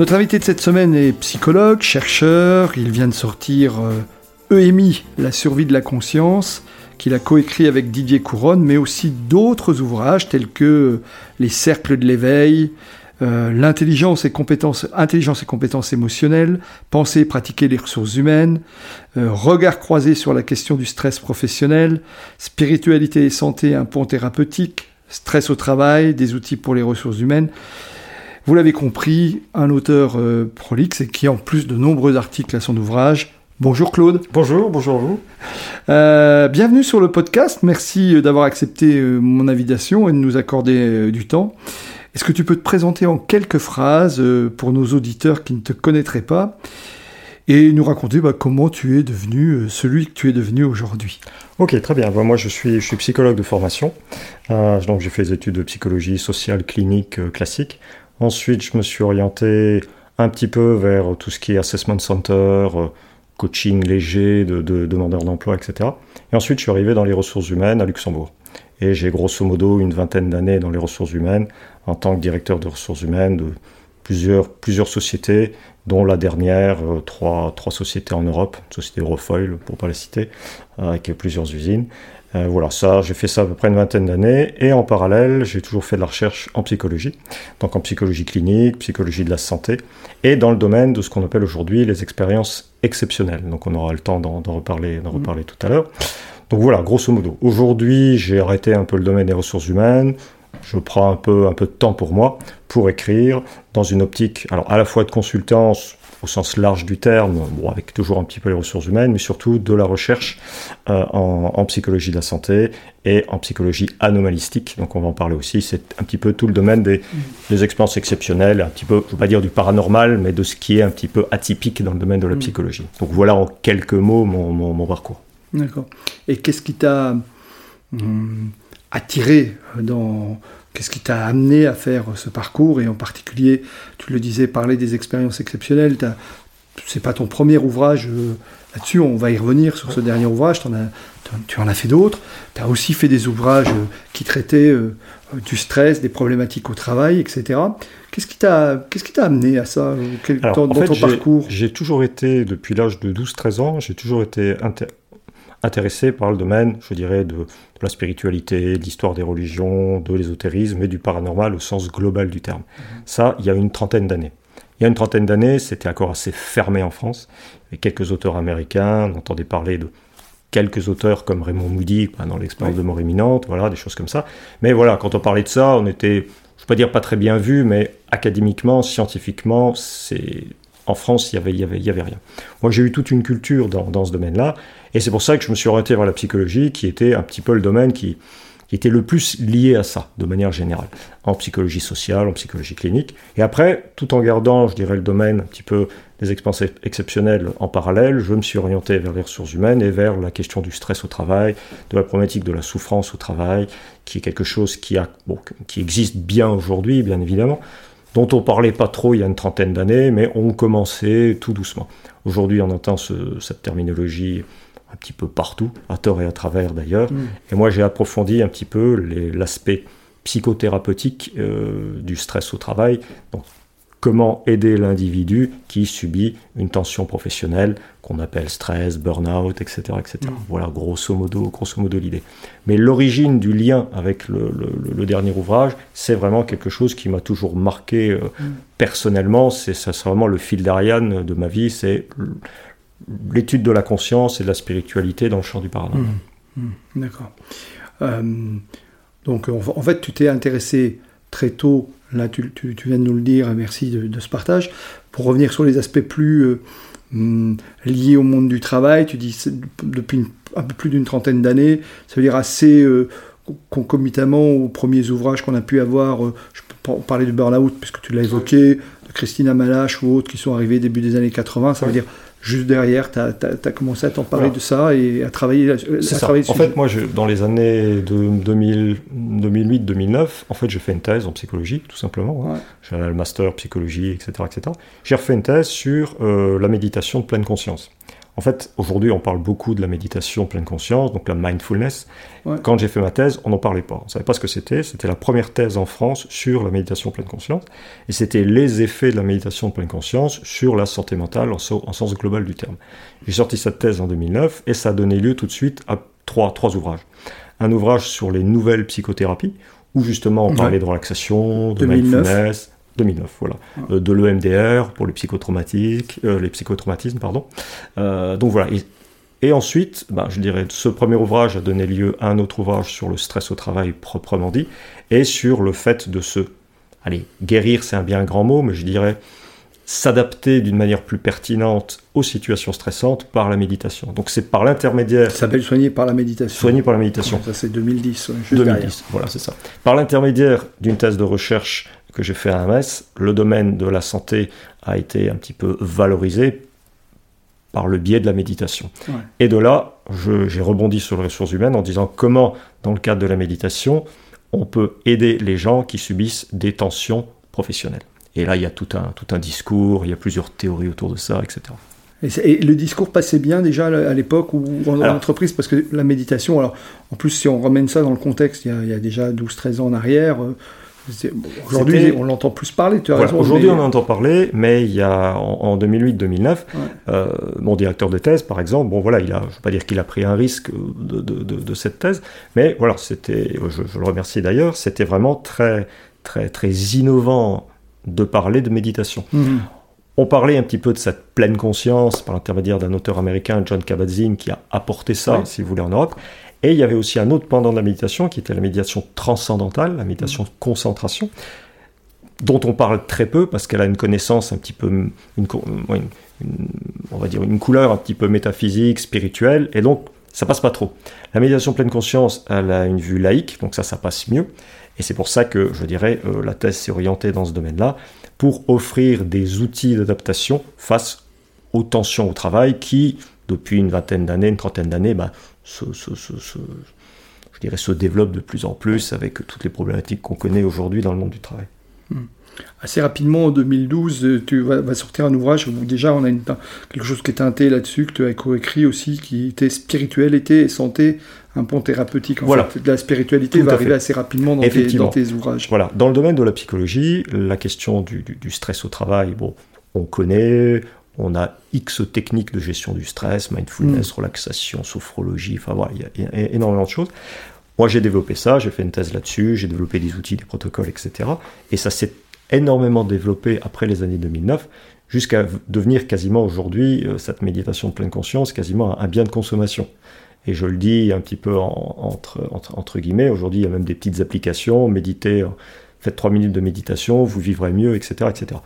Notre invité de cette semaine est psychologue, chercheur, il vient de sortir EMI, la survie de la conscience, qu'il a coécrit avec Didier Couronne, mais aussi d'autres ouvrages tels que Les cercles de l'éveil, euh, l'intelligence et compétences, intelligence et compétences émotionnelles, penser et pratiquer les ressources humaines, euh, regard croisé sur la question du stress professionnel, spiritualité et santé, un pont thérapeutique, stress au travail, des outils pour les ressources humaines. Vous l'avez compris, un auteur euh, prolixe et qui en plus de nombreux articles à son ouvrage. Bonjour Claude. Bonjour, bonjour vous. Euh, bienvenue sur le podcast. Merci euh, d'avoir accepté mon invitation et de nous accorder du temps. Est-ce que tu peux te présenter en quelques phrases pour nos auditeurs qui ne te connaîtraient pas et nous raconter bah, comment tu es devenu celui que tu es devenu aujourd'hui? Ok, très bien. moi, je suis, je suis psychologue de formation. donc, j'ai fait des études de psychologie sociale clinique classique. Ensuite, je me suis orienté un petit peu vers tout ce qui est assessment center, euh, coaching léger de, demandeurs d'emploi, etc. Et ensuite, je suis arrivé dans les ressources humaines à Luxembourg. Et j'ai grosso modo une vingtaine d'années dans les ressources humaines en tant que directeur de ressources humaines de plusieurs, sociétés, dont la dernière, euh, trois, trois sociétés en Europe, société Eurofoil pour pas la citer, avec plusieurs usines. Euh, voilà, ça, j'ai fait ça à peu près une vingtaine d'années. Et en parallèle, j'ai toujours fait de la recherche en psychologie. Donc en psychologie clinique, psychologie de la santé. Et dans le domaine de ce qu'on appelle aujourd'hui les expériences exceptionnelles. Donc on aura le temps d'en reparler, d'en mm. reparler tout à l'heure. Donc voilà, grosso modo. Aujourd'hui, j'ai arrêté un peu le domaine des ressources humaines. Je prends un peu, un peu de temps pour moi pour écrire dans une optique, alors à la fois de consultance, au sens large du terme, bon, avec toujours un petit peu les ressources humaines, mais surtout de la recherche euh, en, psychologie de la santé et en psychologie anomalistique. Donc on va en parler aussi. C'est un petit peu tout le domaine des, des, expériences exceptionnelles, un petit peu, je ne veux pas dire du paranormal, mais de ce qui est un petit peu atypique dans le domaine de la mm. psychologie. Donc voilà en quelques mots mon, mon, parcours. D'accord. Et qu'est-ce qui t'a hum, attiré dans Qu'est-ce qui t'a amené à faire ce parcours et en particulier, tu le disais, parler des expériences exceptionnelles. C'est pas ton premier ouvrage euh, là-dessus, on va y revenir sur ce dernier ouvrage. En as, tu en as fait d'autres. Tu as aussi fait des ouvrages euh, qui traitaient euh, du stress, des problématiques au travail, etc. Qu'est-ce qui t'a qu'est-ce qui t'a amené à ça dans, ton parcours? J'ai toujours été, depuis l'âge de 12-13 ans, j'ai toujours été intéressé par le domaine, je dirais, de, la spiritualité, de l'histoire des religions, de l'ésotérisme et du paranormal au sens global du terme. Mhm. Ça, il y a une trentaine d'années. Il y a une trentaine d'années, c'était encore assez fermé en France. Il y avait quelques auteurs américains, on entendait parler de quelques auteurs comme Raymond Moody dans l'expérience de mort imminente, voilà, des choses comme ça. Mais voilà, quand on parlait de ça, on était, je ne pas dire pas très bien vu, mais académiquement, scientifiquement, c'est en France, il n'y avait, y avait, y avait rien. Moi, j'ai eu toute une culture dans, dans ce domaine-là, et c'est pour ça que je me suis orienté vers la psychologie, qui était un petit peu le domaine qui, qui était le plus lié à ça, de manière générale, en psychologie sociale, en psychologie clinique. Et après, tout en gardant, je dirais, le domaine un petit peu des expériences exceptionnelles en parallèle, je me suis orienté vers les ressources humaines et vers la question du stress au travail, de la problématique de la souffrance au travail, qui est quelque chose qui, a, qui existe bien aujourd'hui, bien évidemment, dont on parlait pas trop il y a une trentaine d'années, mais on commençait tout doucement. Aujourd'hui, on entend cette terminologie un petit peu partout, à tort et à travers d'ailleurs. Mm. Et moi, j'ai approfondi un petit peu l'aspect psychothérapeutique euh, du stress au travail. Donc, comment aider l'individu qui subit une tension professionnelle qu'on appelle stress, burn-out, etc. etc. Mm. Voilà, grosso modo, grosso modo l'idée. Mais l'origine du lien avec le, dernier ouvrage, c'est vraiment quelque chose qui m'a toujours marqué euh, mm. personnellement. C'est ça, c'est vraiment le fil d'Ariane de ma vie. C'est l'étude de la conscience et de la spiritualité dans le champ du paranormal. Mmh, mmh, d'accord. Euh, donc en, fait, tu t'es intéressé très tôt, là tu, viens de nous le dire, merci de, ce partage, pour revenir sur les aspects plus euh, mmh, liés au monde du travail, tu dis depuis un peu plus d'une trentaine d'années, ça veut dire assez... Euh, concomitamment aux premiers ouvrages qu'on a pu avoir, euh, je peux parler du burn-out puisque tu l'as évoqué, de Christina Malache ou autres qui sont arrivés début des années 80, ça veut dire juste derrière, tu as, commencé à t'en parler de ça et à travailler, à ça. en fait, moi, je, dans les années de 2008-2009, en fait, j'ai fait une thèse en psychologie, tout simplement. Hein. J'ai le master psychologie, etc. etc. J'ai refait une thèse sur euh, la méditation de pleine conscience. En fait, aujourd'hui, on parle beaucoup de la méditation pleine conscience, donc la mindfulness. Quand j'ai fait ma thèse, on n'en parlait pas. On ne savait pas ce que c'était. C'était la première thèse en France sur la méditation pleine conscience. Et c'était les effets de la méditation pleine conscience sur la santé mentale en, sens global du terme. J'ai sorti cette thèse en 2009 et ça a donné lieu tout de suite à trois, trois ouvrages. Un ouvrage sur les nouvelles psychothérapies, où justement on parlait de relaxation, de mindfulness, 2009, voilà. Euh, de l'EMDR pour les psychotraumatiques, euh, les psychotraumatismes, pardon. Euh, donc voilà. Et, ensuite, ben, je dirais, ce premier ouvrage a donné lieu à un autre ouvrage sur le stress au travail proprement dit, et sur le fait de se, allez, guérir, c'est un bien grand mot, mais je dirais s'adapter d'une manière plus pertinente aux situations stressantes par la méditation. Donc c'est par l'intermédiaire... Ça s'appelle soigner par la méditation. Soigner par la méditation. Ça c'est 2010. 2010, voilà, c'est ça. Par l'intermédiaire d'une thèse de recherche que j'ai fait à MS, le domaine de la santé a été un petit peu valorisé par le biais de la méditation. Et de là, j'ai rebondi sur les ressources humaines en disant comment, dans le cadre de la méditation, on peut aider les gens qui subissent des tensions professionnelles. Et là, il y a tout un, tout un discours, il y a plusieurs théories autour de ça, etc. Et, le discours passait bien déjà à l'époque ou en entreprise, parce que la méditation, alors en plus si on ramène ça dans le contexte, il y a, il y a déjà 12-13 ans en arrière, euh, Aujourd'hui, on l'entend plus parler, tu as raison. Aujourd'hui, on en entend parler, mais il y a en, 2008-2009, euh, mon directeur de thèse, par exemple, bon voilà, il a, je ne veux pas dire qu'il a pris un risque de, de, cette thèse, mais voilà, c'était, je, le remercie d'ailleurs, c'était vraiment très, très, très innovant de parler de méditation. Mhm. On parlait un petit peu de cette pleine conscience par l'intermédiaire d'un auteur américain, John Kabat-Zinn, qui a apporté ça, si vous voulez, en Europe. Et il y avait aussi un autre pendant de la méditation qui était la méditation transcendantale, la méditation de concentration, dont on parle très peu parce qu'elle a une connaissance un petit peu, une, on va dire une couleur un petit peu métaphysique, spirituelle, et donc ça passe pas trop. La méditation pleine conscience, elle a une vue laïque, donc ça, ça passe mieux. Et c'est pour ça que je dirais euh, la thèse s'est orientée dans ce domaine-là pour offrir des outils d'adaptation face aux tensions au travail qui, depuis une vingtaine d'années, une trentaine d'années, bah, se, je dirais, se développe de plus en plus avec toutes les problématiques qu'on connaît aujourd'hui dans le monde du travail. Hmm. Assez rapidement, en 2012, tu vas, sortir un ouvrage où déjà on a une, quelque chose qui est teinté là-dessus, que tu as coécrit aussi, qui était spiritualité et santé, un pont thérapeutique. En voilà. fait, la spiritualité va arriver assez rapidement dans tes, dans tes, ouvrages. Voilà. Dans le domaine de la psychologie, la question du, du stress au travail, bon, on connaît, on a X techniques de gestion du stress, mindfulness, mm. relaxation, sophrologie, enfin voilà, il y, a énormément de choses. Moi, j'ai développé ça, j'ai fait une thèse là-dessus, j'ai développé des outils, des protocoles, etc. Et ça s'est énormément développé après les années 2009, jusqu'à devenir quasiment aujourd'hui, euh, cette méditation de pleine conscience, quasiment un, bien de consommation. Et je le dis un petit peu entre, entre, guillemets, aujourd'hui, il y a même des petites applications, méditer, faites trois minutes de méditation, vous vivrez mieux, etc. etc.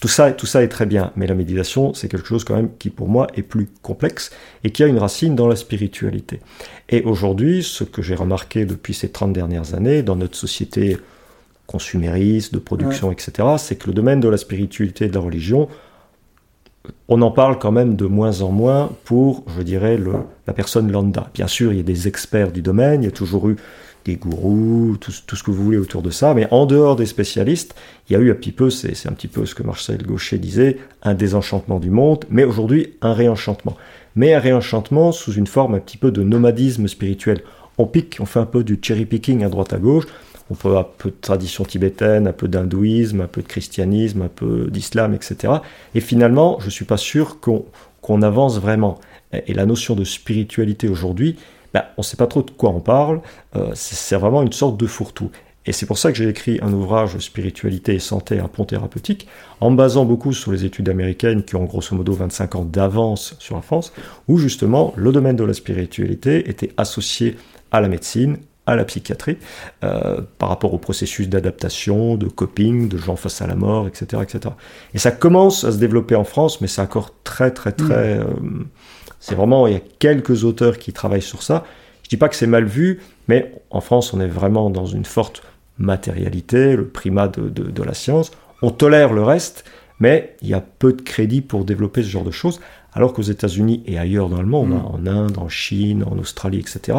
Tout ça, tout ça est très bien, mais la méditation, c'est quelque chose quand même qui pour moi est plus complexe et qui a une racine dans la spiritualité. Et aujourd'hui, ce que j'ai remarqué depuis ces 30 dernières années dans notre société consumériste, de production, etc., c'est que le domaine de la spiritualité et de la religion, on en parle quand même de moins en moins pour, je dirais, le, la personne lambda. Bien sûr, il y a des experts du domaine, il y a toujours eu gourous, tout, ce que vous voulez autour de ça, mais en dehors des spécialistes, il y a eu un petit peu, c'est un petit peu ce que Marcel Gaucher disait, un désenchantement du monde, mais aujourd'hui un réenchantement. Mais un réenchantement sous une forme un petit peu de nomadisme spirituel. On pique, on fait un peu du cherry picking à droite à gauche, on peut avoir un peu de tradition tibétaine, un peu d'hindouisme, un peu de christianisme, un peu d'islam, etc. Et finalement, je ne suis pas sûr qu'on avance vraiment. Et la notion de spiritualité aujourd'hui, ben, on ne sait pas trop de quoi on parle, euh, c'est vraiment une sorte de fourre-tout. Et c'est pour ça que j'ai écrit un ouvrage Spiritualité et santé, un pont thérapeutique, en basant beaucoup sur les études américaines qui ont grosso modo 25 ans d'avance sur la France, où justement le domaine de la spiritualité était associé à la médecine, à la psychiatrie, euh, par rapport au processus d'adaptation, de coping, de gens face à la mort, etc., etc. Et ça commence à se développer en France, mais c'est encore très, très, très... Mmh. Euh, c'est vraiment, il y a quelques auteurs qui travaillent sur ça. Je Je dis pas que c'est mal vu, mais en France, on est vraiment dans une forte matérialité, le primat de, la science. On tolère le reste, mais il y a peu de crédit pour développer ce genre de choses. Alors qu'aux États-Unis et ailleurs dans le monde, hein, mm. en Inde, en Chine, en Australie, etc.,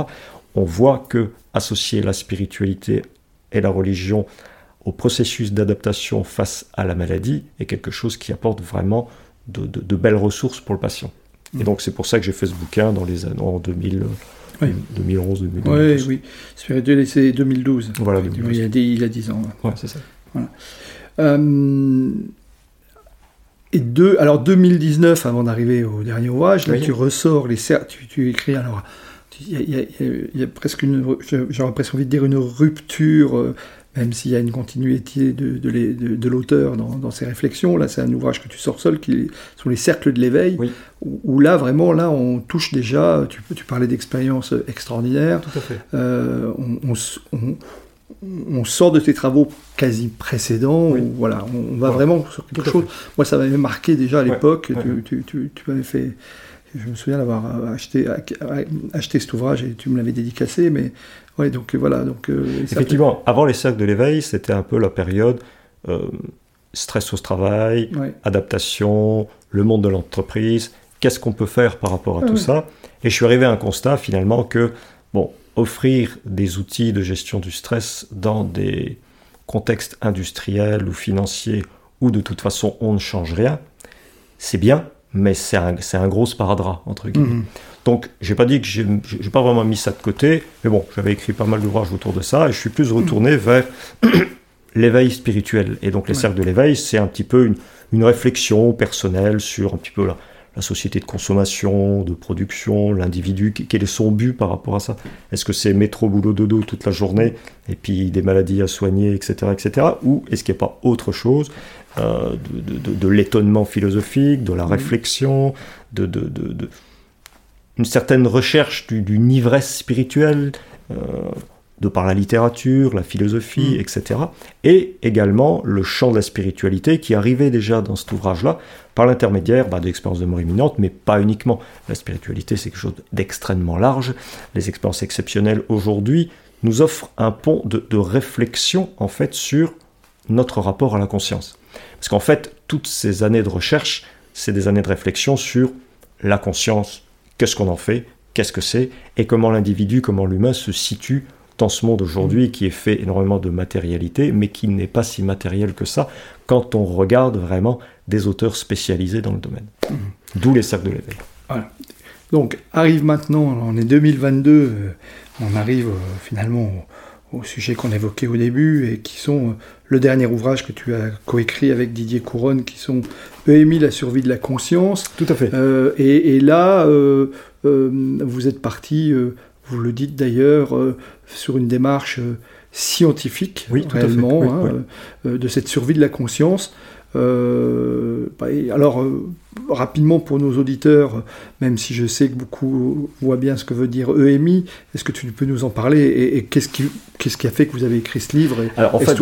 on voit que associer la spiritualité et la religion au processus d'adaptation face à la maladie est quelque chose qui apporte vraiment de, belles ressources pour le patient. Et donc c'est pour ça que j'ai fait ce bouquin dans les années en 2000. 2011, 2012. Oui, oui. C'est 2012. Voilà, Il, a 10, il a 10 ans. Ouais, c'est ça. Voilà. Euh, et deux, alors 2019, avant d'arriver au dernier ouvrage, là tu ressors les tu, tu écris alors il y, a presque une, j'aurais presque envie de dire une rupture euh, même s'il y a une continuité de, de, l'auteur dans, ses réflexions. Là, c'est un ouvrage que tu sors seul, qui sont les cercles de l'éveil, où, là, vraiment, là, on touche déjà, tu, tu parlais d'expériences extraordinaires. Tout à fait. Euh, on, sort de tes travaux quasi précédents, voilà, on, va vraiment sur quelque chose. Moi, ça m'avait marqué déjà à l'époque, tu, tu, tu m'avais fait... Je me souviens d'avoir acheté, acheté cet ouvrage et tu me l'avais dédicacé, mais Ouais, donc voilà. Donc, euh, Effectivement, avant les cercles de l'éveil, c'était un peu la période euh, stress au travail, adaptation, le monde de l'entreprise, qu'est-ce qu'on peut faire par rapport à ah tout ça? Et je suis arrivé à un constat finalement que, bon, offrir des outils de gestion du stress dans des contextes industriels ou financiers où de toute façon on ne change rien, c'est bien, mais c'est un, un, gros sparadrap, entre guillemets. Mhm. Donc, j'ai pas dit que j'ai pas vraiment mis ça de côté, mais bon, j'avais écrit pas mal d'ouvrages autour de ça, et je suis plus retourné mhm. vers l'éveil spirituel. Et donc, les cercles de l'éveil, c'est un petit peu une, une, réflexion personnelle sur un petit peu la, la société de consommation, de production, l'individu, quel est son but par rapport à ça Est-ce que c'est métro, boulot, dodo toute la journée, et puis des maladies à soigner, etc., etc., ou est-ce qu'il n'y a pas autre chose? Euh, de, l'étonnement philosophique, de la mm. réflexion, de, de, une certaine recherche d'une ivresse spirituelle, euh, de par la littérature, la philosophie, mm. etc. Et également le champ de la spiritualité qui arrivait déjà dans cet ouvrage-là par l'intermédiaire bah, d'expériences de mort imminente, mais pas uniquement. La spiritualité, c'est quelque chose d'extrêmement large. Les expériences exceptionnelles aujourd'hui nous offrent un pont de, de réflexion en fait sur notre rapport à la conscience. Parce qu'en fait, toutes ces années de recherche, c'est des années de réflexion sur la conscience, qu'est-ce qu'on en fait, qu'est-ce que c'est, et comment l'individu, comment l'humain se situe dans ce monde aujourd'hui qui est fait énormément de matérialité, mais qui n'est pas si matériel que ça quand on regarde vraiment des auteurs spécialisés dans le domaine. Mmh. D'où les sacs de l'éveil. Voilà. Donc arrive maintenant, on est 2022, euh, on arrive euh, finalement au, sujet qu'on évoquait au début et qui sont euh, le dernier ouvrage que tu as coécrit avec Didier Couronne, qui sont EMI, la survie de la conscience. Tout à fait. et, là, vous êtes parti vous le dites d'ailleurs, euh, sur une démarche euh, scientifique, réellement, hein, euh, de cette survie de la conscience. Bah, alors, rapidement pour nos auditeurs, même si je sais que beaucoup voient bien ce que veut dire EMI, est-ce que tu peux nous en parler et, qu'est-ce qui, qu'est-ce qui a fait que vous avez écrit ce livre et, Alors, en fait,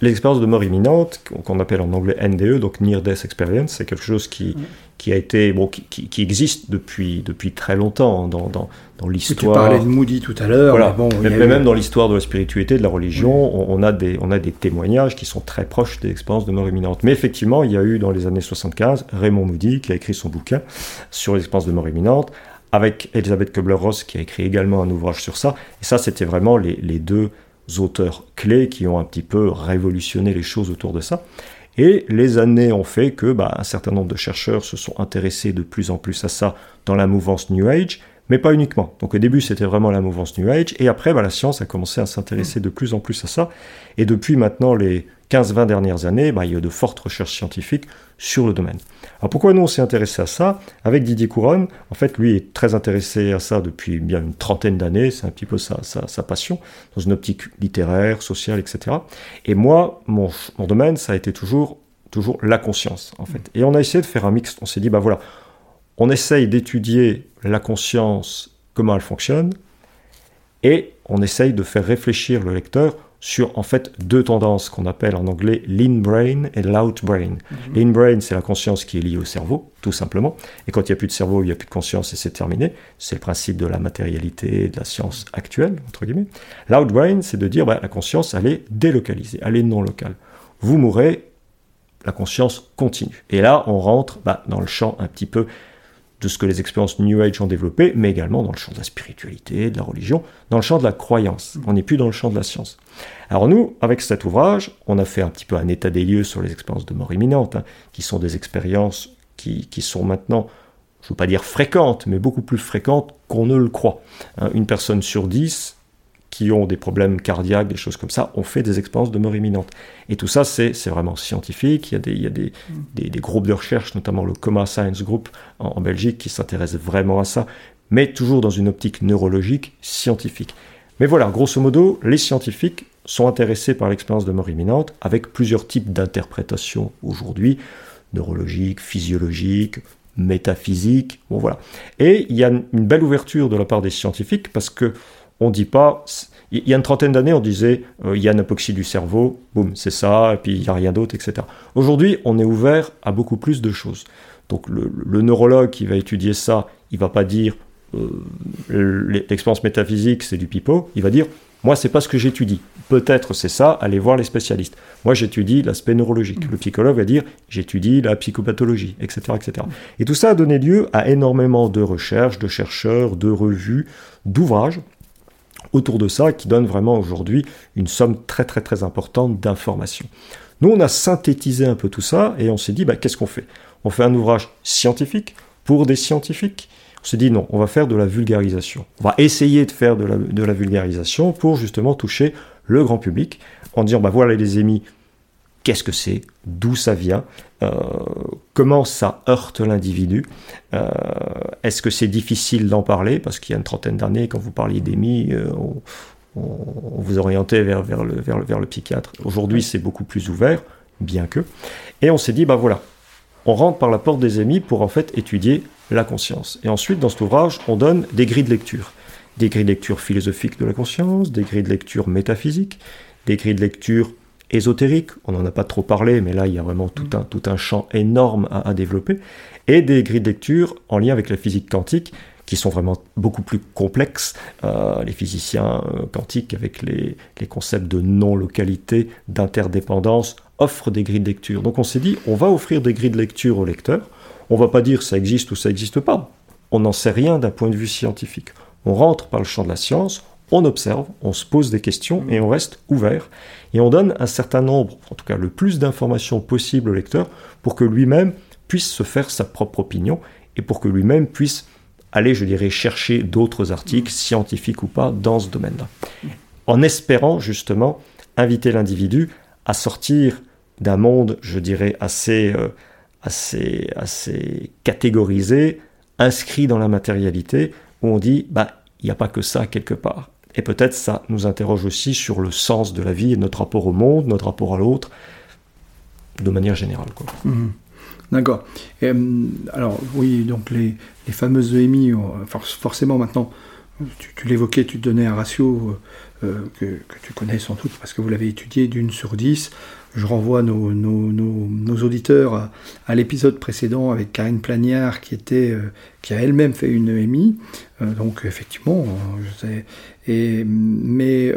L'expérience de mort imminente, qu'on appelle en anglais NDE, donc Near Death Experience, c'est quelque chose qui, qui a été bon, qui, qui, existe depuis depuis très longtemps dans, dans, dans l'histoire. Tu parlais de Moody tout à l'heure. Voilà. bon, mais, même dans l'histoire de la spiritualité, de la religion, on, a des on a des témoignages qui sont très proches des expériences de mort imminente. Mais effectivement, il y a eu dans les années 75 Raymond Moody qui a écrit son bouquin sur les expériences de mort imminente, avec Elisabeth Kubler-Ross qui a écrit également un ouvrage sur ça. Et ça, c'était vraiment les, les deux auteurs clés qui ont un petit peu révolutionné les choses autour de ça. Et les années ont fait que bah, un certain nombre de chercheurs se sont intéressés de plus en plus à ça dans la mouvance New Age, mais pas uniquement. Donc au début c'était vraiment la mouvance New Age, et après bah, la science a commencé à s'intéresser de plus en plus à ça. Et depuis maintenant les 15-20 dernières années, bah, il y a de fortes recherches scientifiques sur le domaine. Alors pourquoi nous on s'est intéressé à ça? Avec Didier Couronne, en fait lui est très intéressé à ça depuis bien une trentaine d'années, c'est un petit peu sa, sa, passion, dans une optique littéraire, sociale, etc. Et moi, mon, mon domaine, ça a été toujours, toujours la conscience, en fait. Et on a essayé de faire un mix, on s'est dit, bah voilà, on essaye d'étudier la conscience, comment elle fonctionne, et on essaye de faire réfléchir le lecteur sur en fait deux tendances qu'on appelle en anglais lean brain et loud brain. Mhm. Lean brain, c'est la conscience qui est liée au cerveau, tout simplement. Et quand il n'y a plus de cerveau, il n'y a plus de conscience et c'est terminé. C'est le principe de la matérialité de la science actuelle, entre guillemets. Loud brain, c'est de dire bah, la conscience, elle est délocalisée, elle est non locale. Vous mourrez, la conscience continue. Et là, on rentre bah, dans le champ un petit peu de ce que les expériences New Age ont développé, mais également dans le champ de la spiritualité, de la religion, dans le champ de la croyance. On n'est plus dans le champ de la science. Alors nous, avec cet ouvrage, on a fait un petit peu un état des lieux sur les expériences de mort imminente, hein, qui sont des expériences qui, sont maintenant, je ne veux pas dire fréquentes, mais beaucoup plus fréquentes qu'on ne le croit. Hein, une personne sur dix qui ont des problèmes cardiaques, des choses comme ça, ont fait des expériences de mort imminente. Et tout ça, c'est vraiment scientifique. Il y a, des, il y a des, des, des, groupes de recherche, notamment le Coma Science Group en, en Belgique, qui s'intéressent vraiment à ça, mais toujours dans une optique neurologique scientifique. Mais voilà, grosso modo, les scientifiques sont intéressés par l'expérience de mort imminente avec plusieurs types d'interprétations aujourd'hui, neurologiques, physiologiques, métaphysiques, bon voilà. Et il y a une belle ouverture de la part des scientifiques parce que on dit pas. Il y a une trentaine d'années, on disait euh, il y a une apoxie du cerveau, boum, c'est ça, et puis il n'y a rien d'autre, etc. Aujourd'hui, on est ouvert à beaucoup plus de choses. Donc le, neurologue qui va étudier ça, il va pas dire euh, l'expérience métaphysique, c'est du pipeau. Il va dire moi, c'est pas ce que j'étudie. Peut-être c'est ça, allez voir les spécialistes. Moi, j'étudie l'aspect neurologique. Le psychologue va dire j'étudie la psychopathologie, etc., etc. Et tout ça a donné lieu à énormément de recherches, de chercheurs, de revues, d'ouvrages autour de ça qui donne vraiment aujourd'hui une somme très très très importante d'informations. Nous, on a synthétisé un peu tout ça et on s'est dit, bah, qu'est-ce qu'on fait? On fait un ouvrage scientifique pour des scientifiques? On s'est dit non, on va faire de la vulgarisation. On va essayer de faire de la, vulgarisation pour justement toucher le grand public en disant, bah voilà les émis, qu'est-ce que c'est, d'où ça vient, euh, comment ça heurte l'individu, euh, est-ce que c'est difficile d'en parler, parce qu'il y a une trentaine d'années, quand vous parliez d'EMI, euh, on, vous orientait vers, vers, le, vers, le, vers le psychiatre. Aujourd'hui, c'est beaucoup plus ouvert, bien que. Et on s'est dit, bah voilà, on rentre par la porte des EMI pour en fait étudier la conscience. Et ensuite, dans cet ouvrage, on donne des grilles de lecture. Des grilles de lecture philosophiques de la conscience, des grilles de lecture métaphysiques, des grilles de lecture ésotérique, on n'en a pas trop parlé, mais là il y a vraiment tout un, tout un champ énorme à, développer, et des grilles de lecture en lien avec la physique quantique, qui sont vraiment beaucoup plus complexes. Euh, les physiciens euh, quantiques, avec les, les concepts de non-localité, d'interdépendance, offrent des grilles de lecture. Donc on s'est dit, on va offrir des grilles de lecture aux lecteurs, on va pas dire ça existe ou ça n'existe pas, on n'en sait rien d'un point de vue scientifique. On rentre par le champ de la science, on observe, on se pose des questions et on reste ouvert. Et on donne un certain nombre, en tout cas le plus d'informations possible au lecteur pour que lui-même puisse se faire sa propre opinion et pour que lui-même puisse aller, je dirais, chercher d'autres articles, scientifiques ou pas, dans ce domaine-là. En espérant justement inviter l'individu à sortir d'un monde, je dirais, assez, euh, assez, assez catégorisé, inscrit dans la matérialité, où on dit, bah, il n'y a pas que ça quelque part. Et peut-être ça nous interroge aussi sur le sens de la vie et notre rapport au monde, notre rapport à l'autre, de manière générale. Mhm. D'accord. Euh, alors oui, donc les, fameuses EMI, euh, forcément maintenant, tu, l'évoquais, tu donnais un ratio euh, que, tu connais sans doute parce que vous l'avez étudié d'une sur dix je renvoie nos, auditeurs à, l'épisode précédent avec Karine Plagnard qui, a elle-même fait une EMI. Donc effectivement, je sais, mais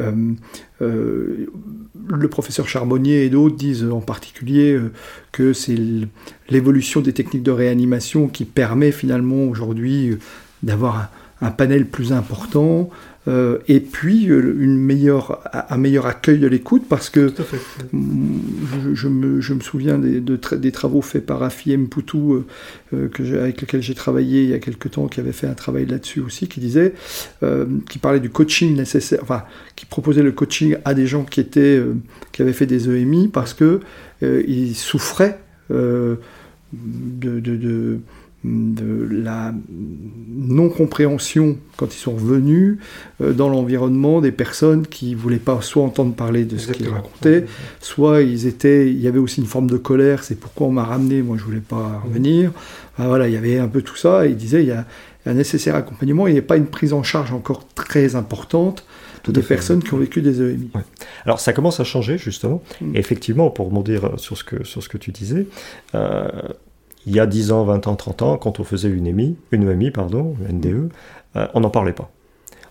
le professeur Charbonnier et d'autres disent en particulier que c'est l'évolution des techniques de réanimation qui permet finalement aujourd'hui d'avoir un, panel plus important, euh, et puis euh, une meilleure, un meilleur accueil de l'écoute parce que je, me, je, me, souviens des, de des travaux faits par Afiem Poutou euh, que avec lequel j'ai travaillé il y a quelque temps qui avait fait un travail là-dessus aussi qui disait qui parlait du coaching nécessaire enfin qui proposait le coaching à des gens qui étaient qui avaient fait des EMI parce que ils souffraient de, de, de de la non-compréhension quand ils sont revenus euh, dans l'environnement des personnes qui voulaient pas soit entendre parler de ce qu'ils racontaient, soit ils étaient, il y avait aussi une forme de colère, c'est pourquoi on m'a ramené, moi je voulais pas revenir. voilà, il y avait un peu tout ça, et il disait il y a un nécessaire accompagnement, il n'y a pas une prise en charge encore très importante des personnes qui ont vécu des EMI. Alors ça commence à changer justement. Mm. effectivement, pour rebondir sur ce que, sur ce que tu disais, euh, il y a 10 ans, 20 ans, 30 ans, quand on faisait une EMI, une EMI pardon, une NDE, euh, on n'en parlait pas.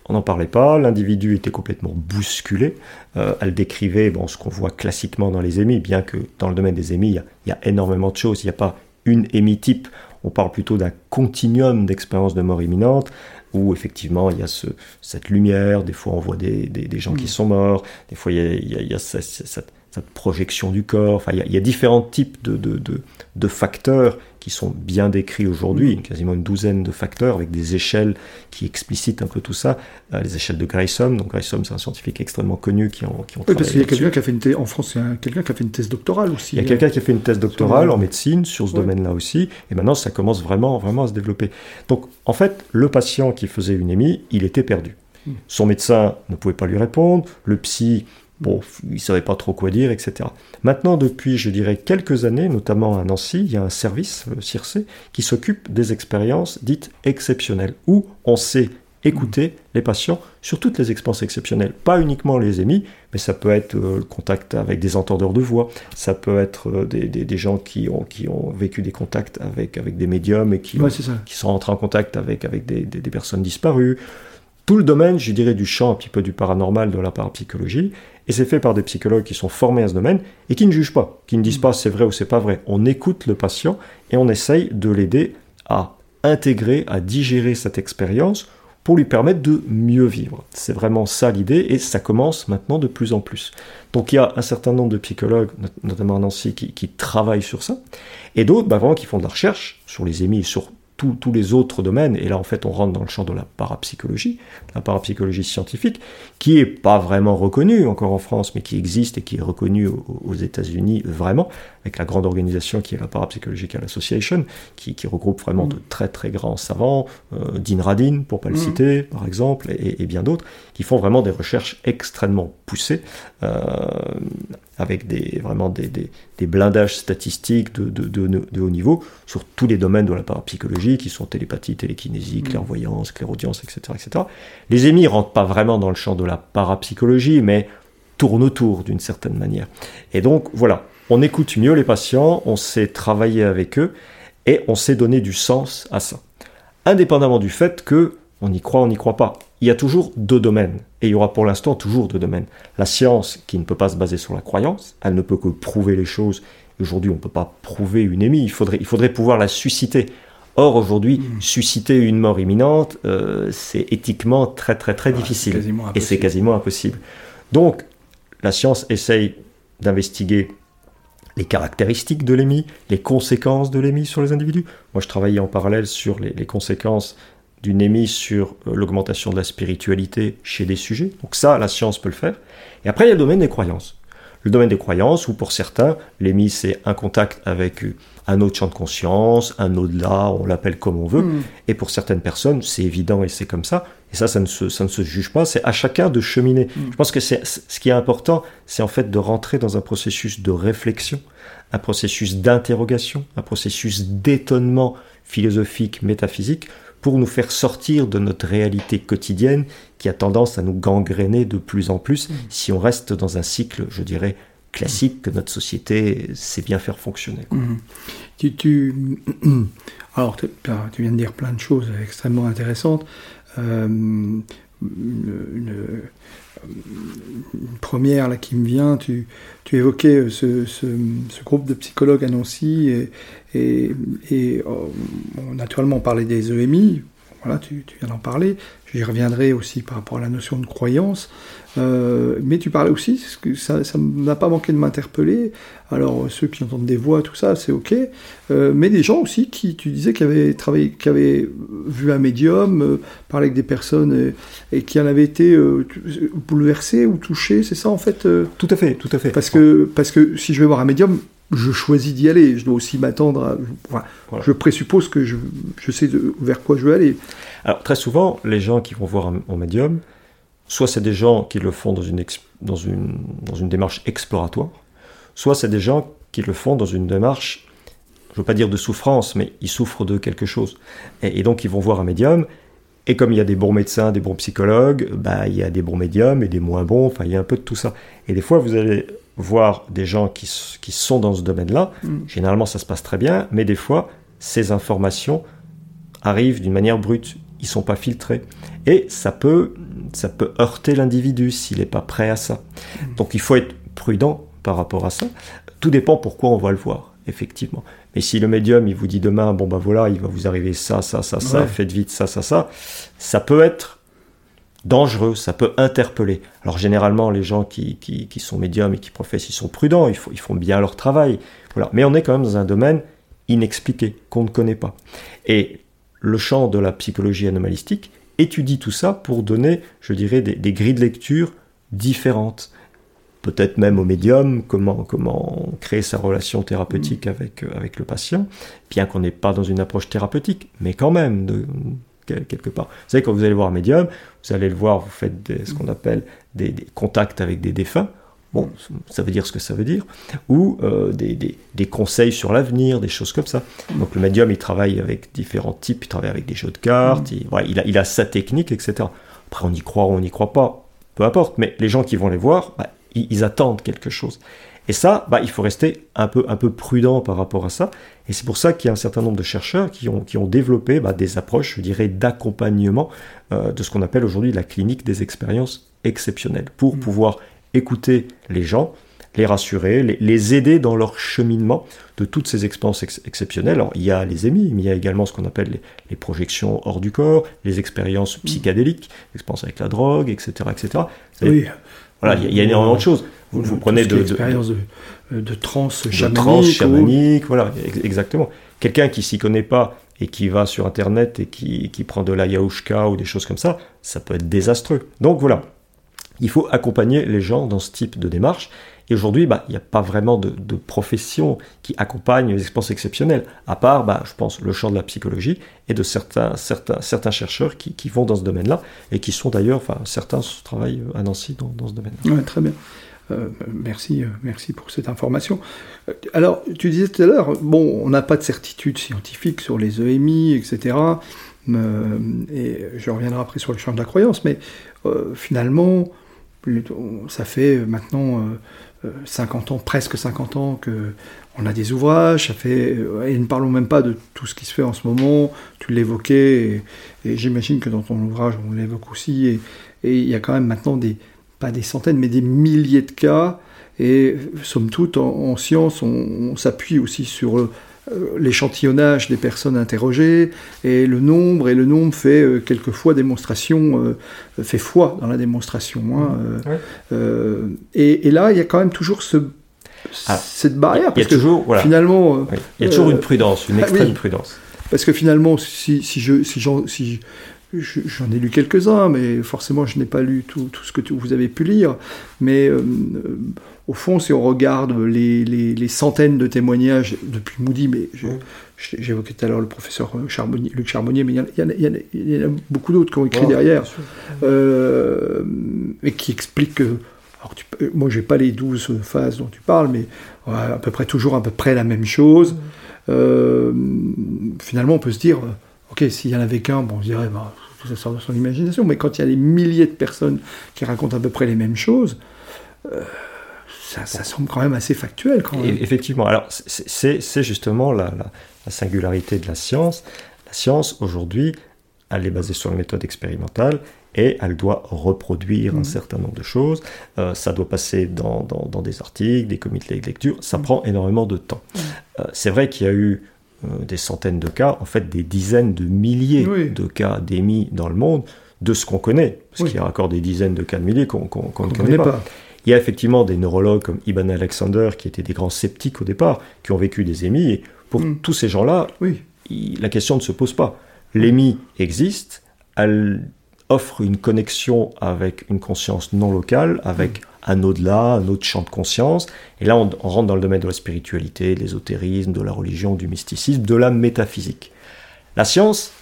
On n'en parlait pas, l'individu était complètement bousculé. Euh, elle décrivait bon, ce qu'on voit classiquement dans les émis, bien que dans le domaine des émis, il y, a énormément de choses. Il n'y a pas une émis type, on parle plutôt d'un continuum d'expériences de mort imminente, où effectivement il y a ce, cette lumière, des fois on voit des, des, gens qui mm. sont morts, des fois il y a, cette, cette, projection du corps, enfin il y a, différents types de, de, de facteurs qui sont bien décrits aujourd'hui, mm. quasiment une douzaine de facteurs avec des échelles qui explicitent un peu tout ça. Euh, les échelles de Grayson, donc Grayson c'est un scientifique extrêmement connu qui ont, qui ont oui, parce qu'il y a quelqu'un qui a fait une en France, il y a quelqu'un qui a fait une thèse doctorale aussi. Il y a quelqu'un qui a fait une thèse doctorale en médecine sur ce domaine-là aussi, et maintenant ça commence vraiment, vraiment à se développer. Donc en fait, le patient qui faisait une émie, il était perdu. Mm. Son médecin ne pouvait pas lui répondre, le psy Bon, il ne savait pas trop quoi dire, etc. Maintenant, depuis, je dirais, quelques années, notamment à Nancy, il y a un service, le CIRCE, qui s'occupe des expériences dites exceptionnelles, où on sait écouter les patients sur toutes les expériences exceptionnelles. Pas uniquement les émis, mais ça peut être euh, le contact avec des entendeurs de voix, ça peut être euh, des, gens qui ont, qui ont vécu des contacts avec, avec des médiums et qui, qui sont entrés en contact avec, avec des, des personnes disparues tout le domaine, je dirais, du champ un petit peu du paranormal de la parapsychologie, et c'est fait par des psychologues qui sont formés à ce domaine et qui ne jugent pas, qui ne disent pas c'est vrai ou c'est pas vrai. On écoute le patient et on essaye de l'aider à intégrer, à digérer cette expérience pour lui permettre de mieux vivre. C'est vraiment ça l'idée et ça commence maintenant de plus en plus. Donc il y a un certain nombre de psychologues, notamment à Nancy, qui, travaillent sur ça, et d'autres bah, vraiment qui font de la recherche sur les émis et sur tous les autres domaines, et là en fait on rentre dans le champ de la parapsychologie, la parapsychologie scientifique, qui est pas vraiment reconnue encore en France, mais qui existe et qui est reconnue aux, États-Unis vraiment, avec la grande organisation qui est la Parapsychological Association, qui, regroupe vraiment de mm. très très grands savants, euh, Dean Radin pour pas le mm. citer par exemple, et, bien d'autres, qui font vraiment des recherches extrêmement poussées. Euh, avec des, vraiment des, des, blindages statistiques de, de, de, haut niveau sur tous les domaines de la parapsychologie, qui sont télépathie, télékinésie, mm. clairvoyance, clairaudience, etc., etc. Les émis rentrent pas vraiment dans le champ de la parapsychologie, mais tournent autour d'une certaine manière. Et donc, voilà, on écoute mieux les patients, on sait travailler avec eux, et on sait donner du sens à ça. Indépendamment du fait que on y croit, on n'y croit pas il y a toujours deux domaines, et il y aura pour l'instant toujours deux domaines. La science, qui ne peut pas se baser sur la croyance, elle ne peut que prouver les choses. Aujourd'hui, on ne peut pas prouver une émie, il faudrait, il faudrait pouvoir la susciter. Or, aujourd'hui, hmm. susciter une mort imminente, euh, c'est éthiquement très très très difficile. Et c'est quasiment impossible. Donc, la science essaye d'investiguer les caractéristiques de l'émie, les conséquences de l'émie sur les individus. Moi, je travaillais en parallèle sur les, les conséquences d'une émise sur euh, l'augmentation de la spiritualité chez des sujets. Donc ça, la science peut le faire. Et après, il y a le domaine des croyances. Le domaine des croyances, où pour certains, l'émise, c'est un contact avec euh, un autre champ de conscience, un au-delà, on l'appelle comme on veut. Hmm. Et pour certaines personnes, c'est évident et c'est comme ça. Et ça, ça ne se, ça ne se juge pas. C'est à chacun de cheminer. Hmm. Je pense que c'est, ce qui est important, c'est en fait de rentrer dans un processus de réflexion, un processus d'interrogation, un processus d'étonnement philosophique, métaphysique, pour nous faire sortir de notre réalité quotidienne qui a tendance à nous gangréner de plus en plus mm. si on reste dans un cycle, je dirais, classique que notre société sait bien faire fonctionner. Mm. Tu, Alors, tu viens de dire plein de choses extrêmement intéressantes. Euh, une, première là, qui me vient, tu, évoquais ce, ce, groupe de psychologues à Nancy et, oh, naturellement on parlait des EMI, voilà, tu, tu viens d'en parler, J'y reviendrai aussi par rapport à la notion de croyance. Euh, mais tu parlais aussi, que ça ne m'a pas manqué de m'interpeller. Alors, ceux qui entendent des voix, tout ça, c'est OK. Euh, mais des gens aussi qui, tu disais, qui avaient, travaillé, qui avaient vu un médium, euh, parlé avec des personnes et, qui en avaient été bouleversés ou touchés, c'est ça en fait Tout à fait, tout à fait. Parce que, parce que si je vais voir un médium, je choisis d'y aller. Je dois aussi m'attendre à. Je présuppose que je, je sais vers quoi je veux aller. Alors, très souvent, les gens qui vont voir un, médium, soit c'est des gens qui le font dans une, dans une, dans une démarche exploratoire, soit c'est des gens qui le font dans une démarche, je ne veux pas dire de souffrance, mais ils souffrent de quelque chose. Et, donc, ils vont voir un médium, Et comme il y a des bons médecins, des bons psychologues, bah, il y a des bons médiums et des moins bons, enfin il y a un peu de tout ça. Et des fois, vous allez voir des gens qui, qui sont dans ce domaine-là, mm. généralement ça se passe très bien, mais des fois, ces informations arrivent d'une manière brute, ils sont pas filtrés. Et ça peut, ça peut heurter l'individu s'il n'est pas prêt à ça. Mm. Donc il faut être prudent par rapport à ça. Tout dépend pourquoi on va le voir, effectivement. Mais si le médium, il vous dit demain, bon bah voilà, il va vous arriver ça, ça, ça, ça, faites vite ça, ça, ça, ça peut être dangereux, ça peut interpeller. Alors généralement, les gens qui, qui, sont médiums et qui professent, ils sont prudents, ils, ils font bien leur travail. Voilà. Mais on est quand même dans un domaine inexpliqué, qu'on ne connaît pas. Et le champ de la psychologie anomalistique étudie tout ça pour donner, je dirais, des, des grilles de lecture différentes peut-être même au médium, comment, comment créer sa relation thérapeutique mm. avec, avec le patient, bien qu'on n'est pas dans une approche thérapeutique, mais quand même, de, quelque part. Vous savez, quand vous allez voir un médium, vous allez le voir, vous faites ce qu'on appelle des, contacts avec des défunts, bon, ça veut dire ce que ça veut dire, ou euh, des, des, conseils sur l'avenir, des choses comme ça. Donc le médium, il travaille avec différents types, il travaille avec des jeux de cartes, mm. il, a, il, a, sa technique, etc. Après, on y croit ou on n'y croit pas, peu importe, mais les gens qui vont les voir, bah, ils, attendent quelque chose. Et ça, bah, il faut rester un peu, un peu prudent par rapport à ça. Et c'est pour ça qu'il y a un certain nombre de chercheurs qui ont, qui ont développé bah, des approches, je dirais, d'accompagnement euh, de ce qu'on appelle aujourd'hui la clinique des expériences exceptionnelles, pour mm. pouvoir écouter les gens, les rassurer, les, aider dans leur cheminement de toutes ces expériences exceptionnelles. Alors, il y a les émis, mais il y a également ce qu'on appelle les, projections hors du corps, les expériences mm. psychédéliques, l'expérience avec la drogue, etc. etc. Oui. Voilà, il y, a énormément de choses. Vous, vous prenez de, expérience de, de, de trans chamanique. voilà, exactement. Quelqu'un qui s'y connaît pas et qui va sur Internet et qui, qui prend de la yaouchka ou des choses comme ça, ça peut être désastreux. Donc voilà, il faut accompagner les gens dans ce type de démarche. Et aujourd'hui, bah, il n'y a pas vraiment de, profession qui accompagne les expériences exceptionnelles, à part, bah, je pense, le champ de la psychologie et de certains, certains, certains chercheurs qui, qui vont dans ce domaine-là, et qui sont d'ailleurs, enfin, certains travaillent à Nancy dans, dans ce domaine-là. Ouais, très bien. Euh, merci, euh, merci pour cette information. Euh, alors, tu disais tout à l'heure, bon, on n'a pas de certitude scientifique sur les EMI, etc. et je reviendrai après sur le champ de la croyance, mais finalement, ça fait maintenant 50 ans, presque 50 ans que on a des ouvrages, ça fait, et ne parlons même pas de tout ce qui se fait en ce moment, tu l'évoquais, et, j'imagine que dans ton ouvrage on l'évoque aussi, et, il y a quand même maintenant des, pas des centaines, mais des milliers de cas, et somme toute, en, science, on s'appuie aussi sur euh, l'échantillonnage des personnes interrogées. Et le nombre et le nombre fait euh, quelquefois démonstration euh, fait foi dans la démonstration hein, mmh. et, là il y a quand même toujours ce ah. cette barrière parce toujours, que finalement il y a toujours une prudence une ah extrême prudence. Parce que finalement si, si je si, si J'en ai lu quelques-uns, mais forcément je n'ai pas lu tout, tout, ce que vous avez pu lire. Mais euh, euh, au fond, si on regarde les, les, centaines de témoignages depuis Moody, mais j'évoquais tout à l'heure le professeur Charbonnier, Luc Charbonnier, mais il y, en a, beaucoup d'autres qui ont écrit derrière, euh, et qui expliquent que alors tu, moi, j'ai pas les douze phases dont tu parles, mais à peu près toujours à peu près la même chose. finalement, on peut se dire, ok, s'il y en avait qu'un, bon, on dirait, bah, ça sort de son imagination, mais quand il y a des milliers de personnes qui racontent à peu près les mêmes choses, euh, ça, semble quand même assez factuel. Quand même. Effectivement, alors c'est justement la, singularité de la science. La science, aujourd'hui, elle est basée sur une méthode expérimentale et elle doit reproduire un mmh. certain nombre de choses. Euh, ça doit passer dans, des articles, des comités de lecture. Ça mmh. prend énormément de temps. Mmh. Euh, c'est vrai qu'il y a eu des centaines de cas, en fait des dizaines de milliers de cas d'émis dans le monde de ce qu'on connaît, parce qu'il y a encore des dizaines de cas de milliers qu'on ne connaît pas. Il y a effectivement des neurologues comme Ibn Alexander qui étaient des grands sceptiques au départ, qui ont vécu des émis, et pour hmm. tous ces gens-là, oui. la question ne se pose pas. L'émis existe, elle offre une connexion avec une conscience non locale, avec hmm un au-delà, un autre champ de conscience. Et là, on, rentre dans le domaine de la spiritualité, de l'ésotérisme, de la religion, du mysticisme, de la métaphysique. La science,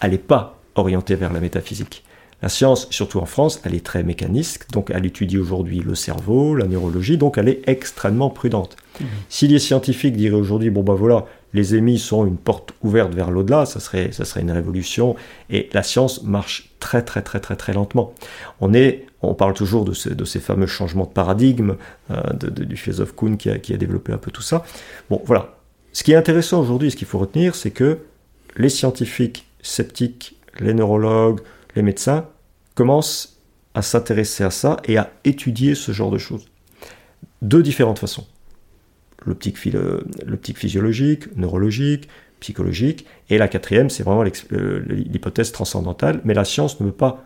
elle n'est pas orientée vers la métaphysique. La science, surtout en France, elle est très mécaniste, donc elle étudie aujourd'hui le cerveau, la neurologie, donc elle est extrêmement prudente. Mmh. Si les scientifiques diraient aujourd'hui, bon ben voilà, les émis sont une porte ouverte vers l'au-delà, ça serait, ça serait une révolution, et la science marche très très très très très lentement. On est, on parle toujours de, de ces fameux changements de paradigme euh, du philosophe Kuhn qui a, développé un peu tout ça. Bon voilà, ce qui est intéressant aujourd'hui, ce qu'il faut retenir, c'est que les scientifiques sceptiques, les neurologues, les médecins commencent à s'intéresser à ça et à étudier ce genre de choses. De différentes façons. L'optique, physiologique, neurologique, psychologique. Et la quatrième, c'est vraiment l'hypothèse transcendantale. Mais la science ne veut pas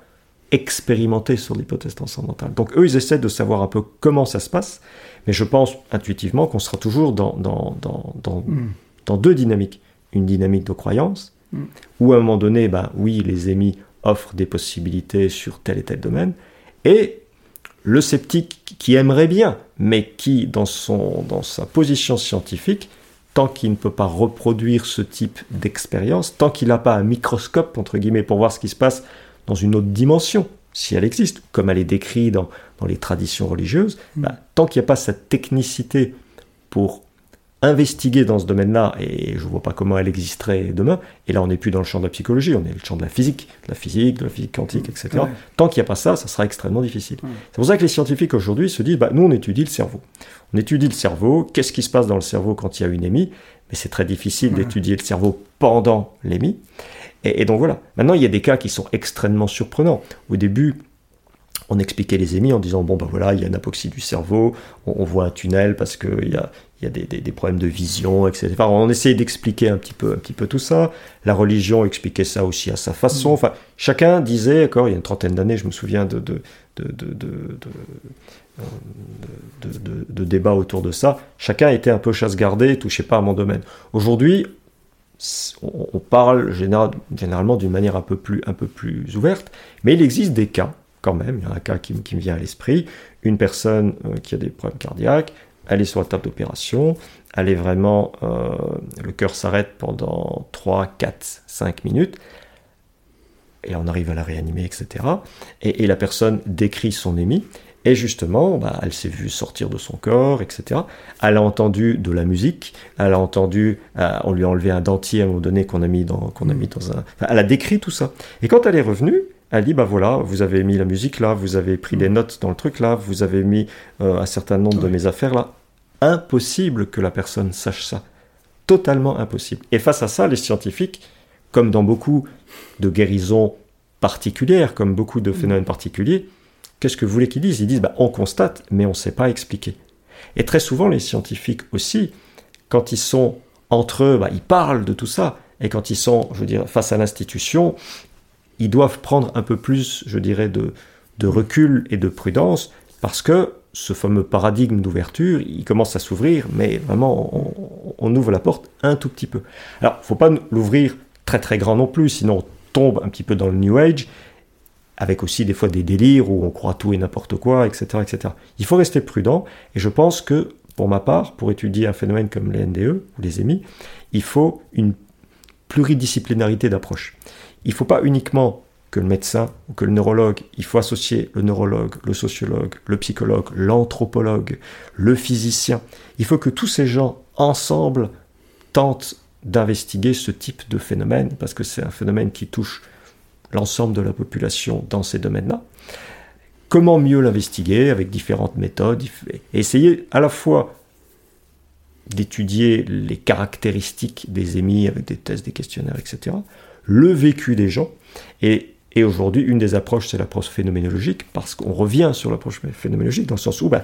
expérimenter sur l'hypothèse transcendantale. Donc eux, ils essaient de savoir un peu comment ça se passe. Mais je pense intuitivement qu'on sera toujours dans, dans, dans, hmm. dans, deux dynamiques. Une dynamique de croyance, hmm. où à un moment donné, ben, oui, les émis offrent des possibilités sur tel et tel domaine, et le sceptique qui aimerait bien, mais qui, dans, son, dans sa position scientifique, tant qu'il ne peut pas reproduire ce type d'expérience, tant qu'il n'a pas un microscope, entre guillemets, pour voir ce qui se passe dans une autre dimension, si elle existe, comme elle est décrite dans, dans les traditions religieuses, mm. bah, tant qu'il n'y a pas cette technicité pour investiguer dans ce domaine-là, et je ne vois pas comment elle existerait demain, et là on n'est plus dans le champ de la psychologie, on est dans le champ de la physique, de la physique, de la physique quantique, etc. Tant qu'il n'y a pas ça, ça sera extrêmement difficile. C'est pour ça que les scientifiques aujourd'hui se disent, bah, nous on étudie le cerveau. On étudie le cerveau, qu'est-ce qui se passe dans le cerveau quand il y a une émie, mais c'est très difficile d'étudier le cerveau pendant l'émie. Et, donc voilà. Maintenant, il y a des cas qui sont extrêmement surprenants. Au début, on expliquait les émis en disant bon ben voilà il y a une apoxie du cerveau, on, voit un tunnel parce qu'il y a, y a des, problèmes de vision, etc. on essayait d'expliquer un petit peu un petit peu tout ça. La religion expliquait ça aussi à sa façon. Mm. Enfin chacun disait, d'accord, il y a une trentaine d'années, je me souviens de de, de, débats autour de ça. Chacun était un peu chasse-gardée, touchait pas à mon domaine. Aujourd'hui, on parle généralement d'une manière un peu, plus, ouverte, mais il existe des cas, quand même, il y a un cas qui, me vient à l'esprit, une personne euh, qui a des problèmes cardiaques, elle est sur la table d'opération, elle est vraiment, euh, le cœur s'arrête pendant 3, 4, 5 minutes, et on arrive à la réanimer, etc. Et, et la personne décrit son émis, et justement, bah, elle s'est vue sortir de son corps, etc. Elle a entendu de la musique, elle a entendu, euh, on lui a enlevé un dentier à un moment donné qu'on a mis dans, qu'on a mis dans un. elle a décrit tout ça. Et quand elle est revenue, elle dit bah voilà, vous avez mis la musique là, vous avez pris des notes dans le truc là, vous avez mis euh, un certain nombre de mes affaires là. Impossible que la personne sache ça. Totalement impossible. Et face à ça, les scientifiques, comme dans beaucoup de guérisons particulières, comme beaucoup de phénomènes particuliers, Qu'est-ce que vous voulez qu'ils disent? Ils disent bah, on constate, mais on ne sait pas expliquer. Et très souvent, les scientifiques aussi, quand ils sont entre eux, bah, ils parlent de tout ça. Et quand ils sont, je veux face à l'institution, ils doivent prendre un peu plus, je dirais, de, recul et de prudence, parce que ce fameux paradigme d'ouverture, il commence à s'ouvrir, mais vraiment, on, on, ouvre la porte un tout petit peu. Alors, faut pas l'ouvrir très très grand non plus, sinon on tombe un petit peu dans le New Age, avec aussi des fois des délires où on croit tout et n'importe quoi, etc., etc. Il faut rester prudent, et je pense que, pour ma part, pour étudier un phénomène comme les NDE ou les EMI, il faut une pluridisciplinarité d'approche. Il ne faut pas uniquement que le médecin ou que le neurologue, il faut associer le neurologue, le sociologue, le psychologue, l'anthropologue, le physicien. Il faut que tous ces gens, ensemble, tentent d'investiguer ce type de phénomène, parce que c'est un phénomène qui touche l'ensemble de la population dans ces domaines-là. Comment mieux l'investiguer avec différentes méthodes et essayer à la fois d'étudier les caractéristiques des émis avec des tests, des questionnaires, etc., le vécu des gens. Et, aujourd'hui, une des approches, c'est l'approche phénoménologique, parce qu'on revient sur l'approche phénoménologique dans le sens où ben,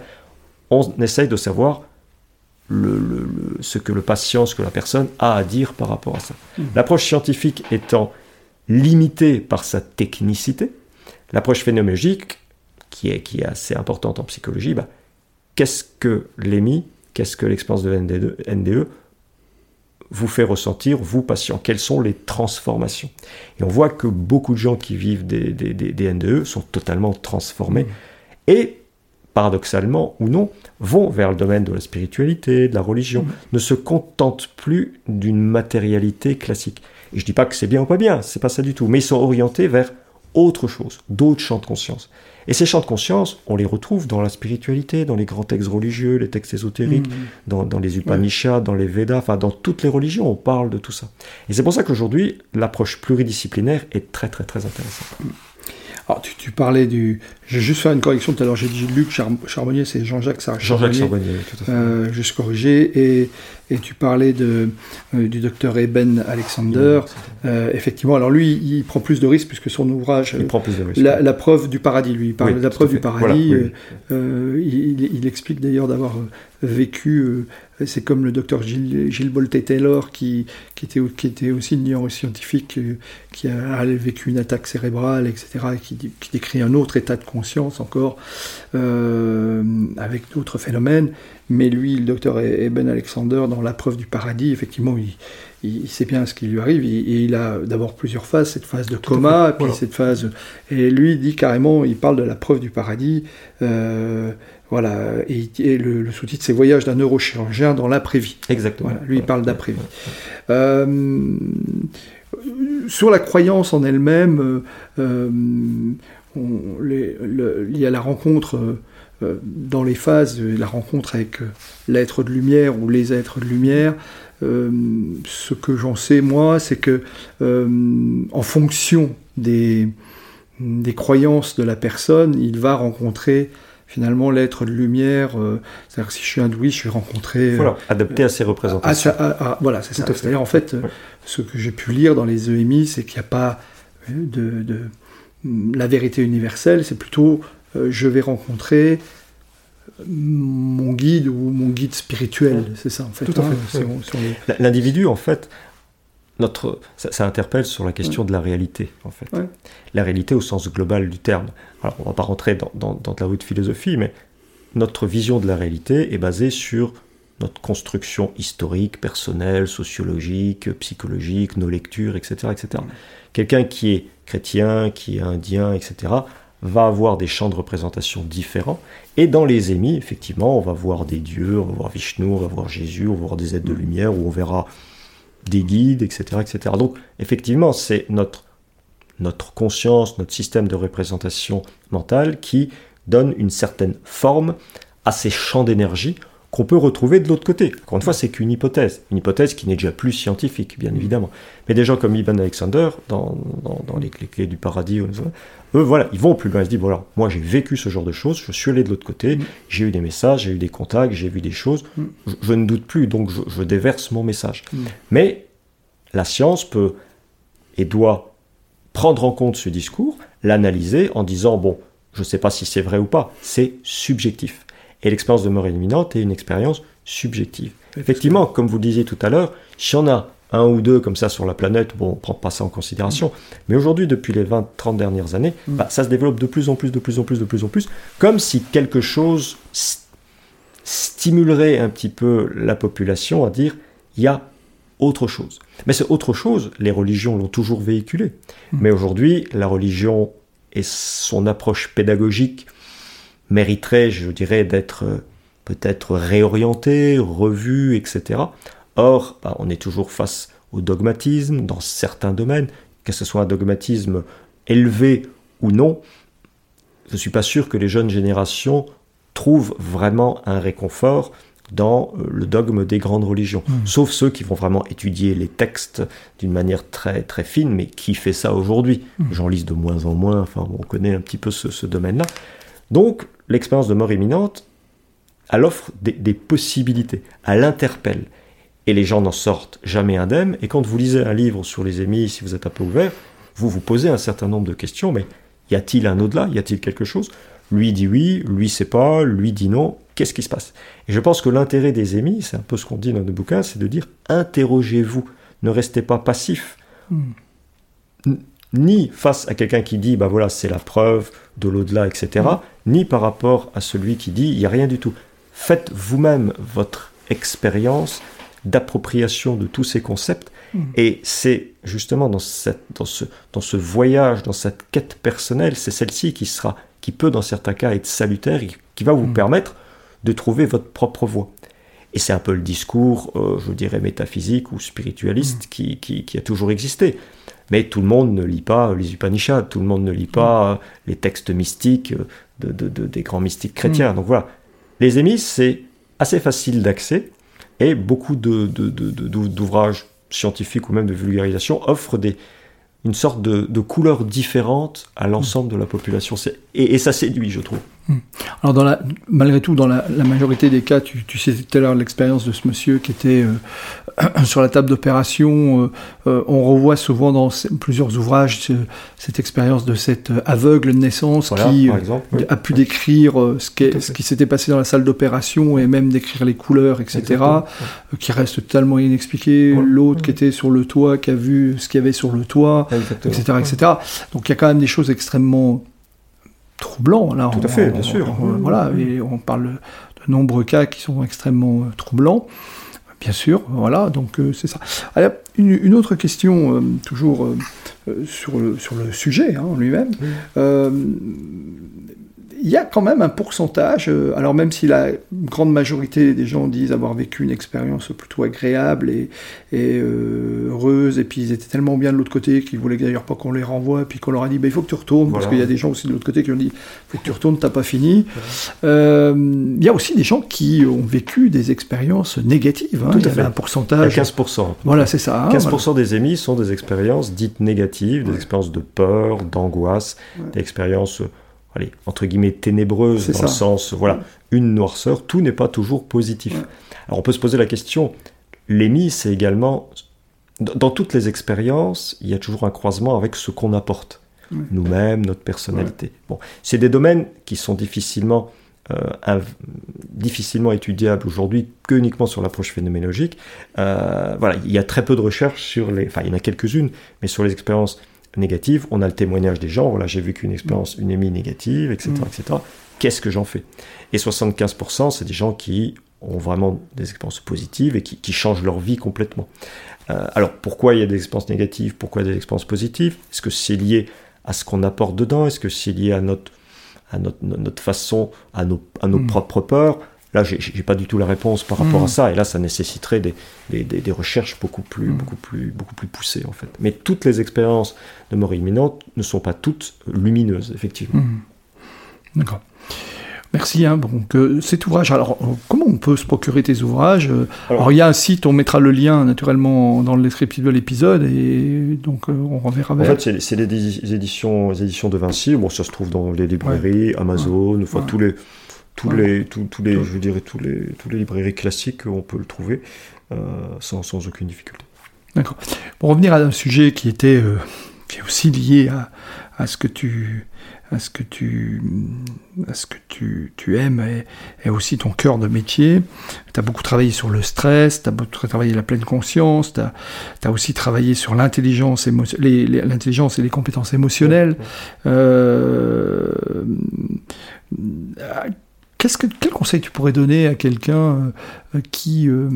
on essaye de savoir ce que le patient, ce que la personne a à dire par rapport à ça. Mmh. L'approche scientifique étant limité par sa technicité. L'approche phénoménologique, qui est, qui est assez importante en psychologie, bah, qu'est-ce que l'EMI, qu'est-ce que l'expérience de NDE, e vous fait ressentir, vous, patients Quelles sont les transformations? Et on voit que beaucoup de gens qui vivent des, des, NDE sont totalement transformés. Mmh. Et, paradoxalement ou non, vont vers le domaine de la spiritualité, de la religion, mmh. ne se contentent plus d'une matérialité classique. Et je dis pas que c'est bien ou pas bien, c'est pas ça du tout, mais ils sont orientés vers autre chose, d'autres champs de conscience. Et ces champs de conscience, on les retrouve dans la spiritualité, dans les grands textes religieux, les textes ésotériques, mmh. dans, les Upanishads, dans les Védas, enfin dans toutes les religions, on parle de tout ça. Et c'est pour ça qu'aujourd'hui, l'approche pluridisciplinaire est très très très intéressante. Alors, tu, parlais du. Je vais juste faire une correction tout à l'heure. J'ai dit Luc Charbonnier, c'est Jean-Jacques Charbonnier. Jean-Jacques Charbonnier, tout à fait. Euh, juste corrigé. Et, et tu parlais de, euh, du docteur Eben Alexander. Euh, effectivement, alors lui, il prend plus de risques puisque son ouvrage. Il prend plus de risques. La, preuve du paradis, lui. Il parle de la preuve du paradis. Il, il, explique d'ailleurs d'avoir vécu c'est comme le docteur Gilles, Gilles taylor qui, était, aussi une neuroscientifique euh, qui a, vécu une attaque cérébrale, etc., et qui, qui décrit un autre état de conscience encore, euh, avec d'autres phénomènes. Mais lui, le docteur Eben Alexander, dans La preuve du paradis, effectivement, il, il, sait bien ce qui lui arrive. Et il a d'abord plusieurs phases, cette phase de coma, puis cette phase. Et lui, il dit carrément, il parle de la preuve du paradis. Euh, voilà, et, le, sous-titre c'est Voyage d'un neurochirurgien dans l'après-vie. Exactement. lui, il parle d'après-vie. Euh, sur la croyance en elle-même, euh, il y a la rencontre dans les phases, la rencontre avec l'être de lumière ou les êtres de lumière. Ce que j'en sais moi, c'est que en fonction des, des croyances de la personne, il va rencontrer finalement l'être de lumière. Euh, c'est-à-dire que si je suis hindouiste, je vais rencontrer. Euh, voilà, adapté à ses représentations. voilà, c'est ça. C'est-à-dire en fait, ce que j'ai pu lire dans les EMI, c'est qu'il n'y a pas euh, de, de, la vérité universelle. C'est plutôt je vais rencontrer mon guide ou mon guide spirituel. C'est ça en fait. Tout à hein, fait. L'individu en fait notre, ça, interpelle sur la question de la réalité, en fait. La réalité au sens global du terme. Alors, on ne va pas rentrer dans, dans, la haute philosophie, mais notre vision de la réalité est basée sur notre construction historique, personnelle, sociologique, psychologique, nos lectures, etc. etc. Quelqu'un qui est chrétien, qui est indien, etc., va avoir des champs de représentation différents. Et dans les émis, effectivement, on va voir des dieux, on va voir Vishnu, on va voir Jésus, on va voir des êtres de lumière, où on verra des guides, etc. etc. Donc effectivement, c'est notre, notre conscience, notre système de représentation mentale qui donne une certaine forme à ces champs d'énergie qu'on peut retrouver de l'autre côté. Encore une fois, c'est qu'une hypothèse, une hypothèse qui n'est déjà plus scientifique, bien évidemment. Mais des gens comme Ibn Alexander, dans, dans, les, clés du paradis, eux, voilà, ils vont plus loin, ils se disent, voilà, moi j'ai vécu ce genre de choses, je suis allé de l'autre côté, mm. j'ai eu des messages, j'ai eu des contacts, j'ai vu des choses, mm. je, ne doute plus, donc je, déverse mon message. Mm. Mais la science peut et doit prendre en compte ce discours, l'analyser en disant, bon, je ne sais pas si c'est vrai ou pas, c'est subjectif. Et l'expérience de mort imminente est une expérience subjective. Effectivement, comme vous le disiez tout à l'heure, si on a un ou deux comme ça sur la planète, bon, on ne prend pas ça en considération. Mais aujourd'hui, depuis les 20-30 dernières années, mm. bah, ça se développe de plus en plus, de plus en plus, de plus en plus, comme si quelque chose stimulerait un petit peu la population à dire, il y a autre chose. Mais c'est autre chose, les religions l'ont toujours véhiculé. Mm. Mais aujourd'hui, la religion et son approche pédagogique mériterait, je dirais, d'être euh, peut-être réorienté, revu, etc. Or, bah, on est toujours face au dogmatisme dans certains domaines, que ce soit un dogmatisme élevé ou non. Je ne suis pas sûr que les jeunes générations trouvent vraiment un réconfort dans euh, le dogme des grandes religions, hmm. sauf ceux qui vont vraiment étudier les textes d'une manière très très fine, mais qui fait ça aujourd'hui hmm. J'en lis de moins en moins, enfin on connaît un petit peu ce domaine-là. Donc l'expérience de mort imminente, elle offre des, possibilités, elle l'interpelle. Et les gens n'en sortent jamais indemnes. Et quand vous lisez un livre sur les émis, si vous êtes un peu ouvert, vous vous posez un certain nombre de questions. Mais y a-t-il un au-delà? Y a-t-il quelque chose? Lui dit oui, lui sait pas, lui dit non. Qu'est-ce qui se passe? Et je pense que l'intérêt des émis, c'est un peu ce qu'on dit dans nos bouquins, c'est de dire interrogez-vous, ne restez pas passif. Hmm ni face à quelqu'un qui dit, bah voilà, c'est la preuve de l'au-delà, etc., mm. ni par rapport à celui qui dit, il n'y a rien du tout. Faites vous-même votre expérience d'appropriation de tous ces concepts, mm. et c'est justement dans, cette, dans, ce, dans ce voyage, dans cette quête personnelle, c'est celle-ci qui sera, qui peut dans certains cas être salutaire, et qui va vous mm. permettre de trouver votre propre voie. Et c'est un peu le discours, euh, je dirais, métaphysique ou spiritualiste qui, qui, qui, a toujours existé. Mais tout le monde ne lit pas les Upanishads, tout le monde ne lit pas les textes mystiques de, des grands mystiques chrétiens. Mm. Donc voilà, les émis, c'est assez facile d'accès et beaucoup d'ouvrages scientifiques ou même de vulgarisation offrent des, une sorte de, de couleur différente à l'ensemble de la population. Et, et, ça séduit, je trouve. Hmm. Alors, dans la, malgré tout, dans la, majorité des cas, tu, tu sais tout à l'heure l'expérience de ce monsieur qui était euh, sur la table d'opération. Euh, euh, on revoit souvent dans plusieurs ouvrages cette expérience de cet aveugle de naissance qui a pu décrire ce, ce qui s'était passé dans la salle d'opération et même décrire les couleurs, etc., qui reste totalement inexpliqué. L'autre qui était sur le toit, qui a vu ce qu'il y avait sur le toit, etc., etc. Donc il y a quand même des choses extrêmement troublantes. Là, Tout à fait, bien sûr. voilà, et on parle de nombreux cas qui sont extrêmement troublants. Bien sûr, voilà, donc euh, c'est ça. Alors, une, autre question, euh, toujours euh, sur, le, sur le sujet hein, lui-même il y a quand même un pourcentage, euh, alors même si la grande majorité des gens disent avoir vécu une expérience plutôt agréable et, euh, heureuse, et puis ils étaient tellement bien de l'autre côté qu'ils voulaient d'ailleurs pas qu'on les renvoie, puis qu'on leur a dit bah, il faut que tu retournes, parce qu'il y a des gens aussi de l'autre côté qui ont dit il faut que tu retournes, t'as pas fini. Euh, il y a aussi des gens qui ont vécu des expériences négatives. Hein. il y avait un pourcentage. 15%. Voilà, c'est ça. 15% hein, des émis sont des expériences dites négatives, des expériences de peur, d'angoisse, des expériences allez, entre guillemets, ténébreuse, dans le sens, voilà, une noirceur, tout n'est pas toujours positif. Alors on peut se poser la question, l'émis, c'est également, dans toutes les expériences, il y a toujours un croisement avec ce qu'on apporte, nous-mêmes, notre personnalité. Bon, c'est des domaines qui sont difficilement, euh, difficilement étudiables aujourd'hui que uniquement sur l'approche phénoménologique. Euh, voilà, il y a très peu de recherches sur les, enfin il y en a quelques-unes, mais sur les expériences négative, on a le témoignage des gens, voilà, j'ai vécu une expérience, une émie négative, etc. Mm. etc. Qu'est-ce que j'en fais? Et 75%, c'est des gens qui ont vraiment des expériences positives et qui, changent leur vie complètement. Euh, alors, pourquoi il y a des expériences négatives? Pourquoi des expériences positives? Est-ce que c'est lié à ce qu'on apporte dedans? Est-ce que c'est lié à notre, à notre, notre façon, à nos, à nos mm. propres peurs? Là, j'ai pas du tout la réponse par rapport à hmm. ça, et là, ça nécessiterait des, des, des, recherches beaucoup plus, hmm. beaucoup, plus, beaucoup plus poussées, en fait. Mais toutes les expériences de mort imminente ne sont pas toutes lumineuses, effectivement. Hmm. D'accord. Merci. Hein, donc, cet ouvrage, alors comment on peut se procurer tes ouvrages alors, il y a un site, on mettra le lien naturellement dans le descriptif de l'épisode et donc euh, on reverra vers. En fait, c'est les, éditions, les éditions de Vinci. Bon, ça se trouve dans les librairies, Amazon, une fois tous les tous les, tous, les, je dirais tous les, tous les librairies classiques, on peut le trouver euh, sans, sans, aucune difficulté. D'accord. Pour revenir à un sujet qui était, euh, qui est aussi lié à, à, ce que tu, à ce que tu, à ce que tu, tu aimes et, et, aussi ton cœur de métier. Tu as beaucoup travaillé sur le stress, tu as beaucoup travaillé la pleine conscience, tu as, as, aussi travaillé sur l'intelligence, l'intelligence et les compétences émotionnelles. Euh, que, quel conseil tu pourrais donner à quelqu'un euh, qui, euh,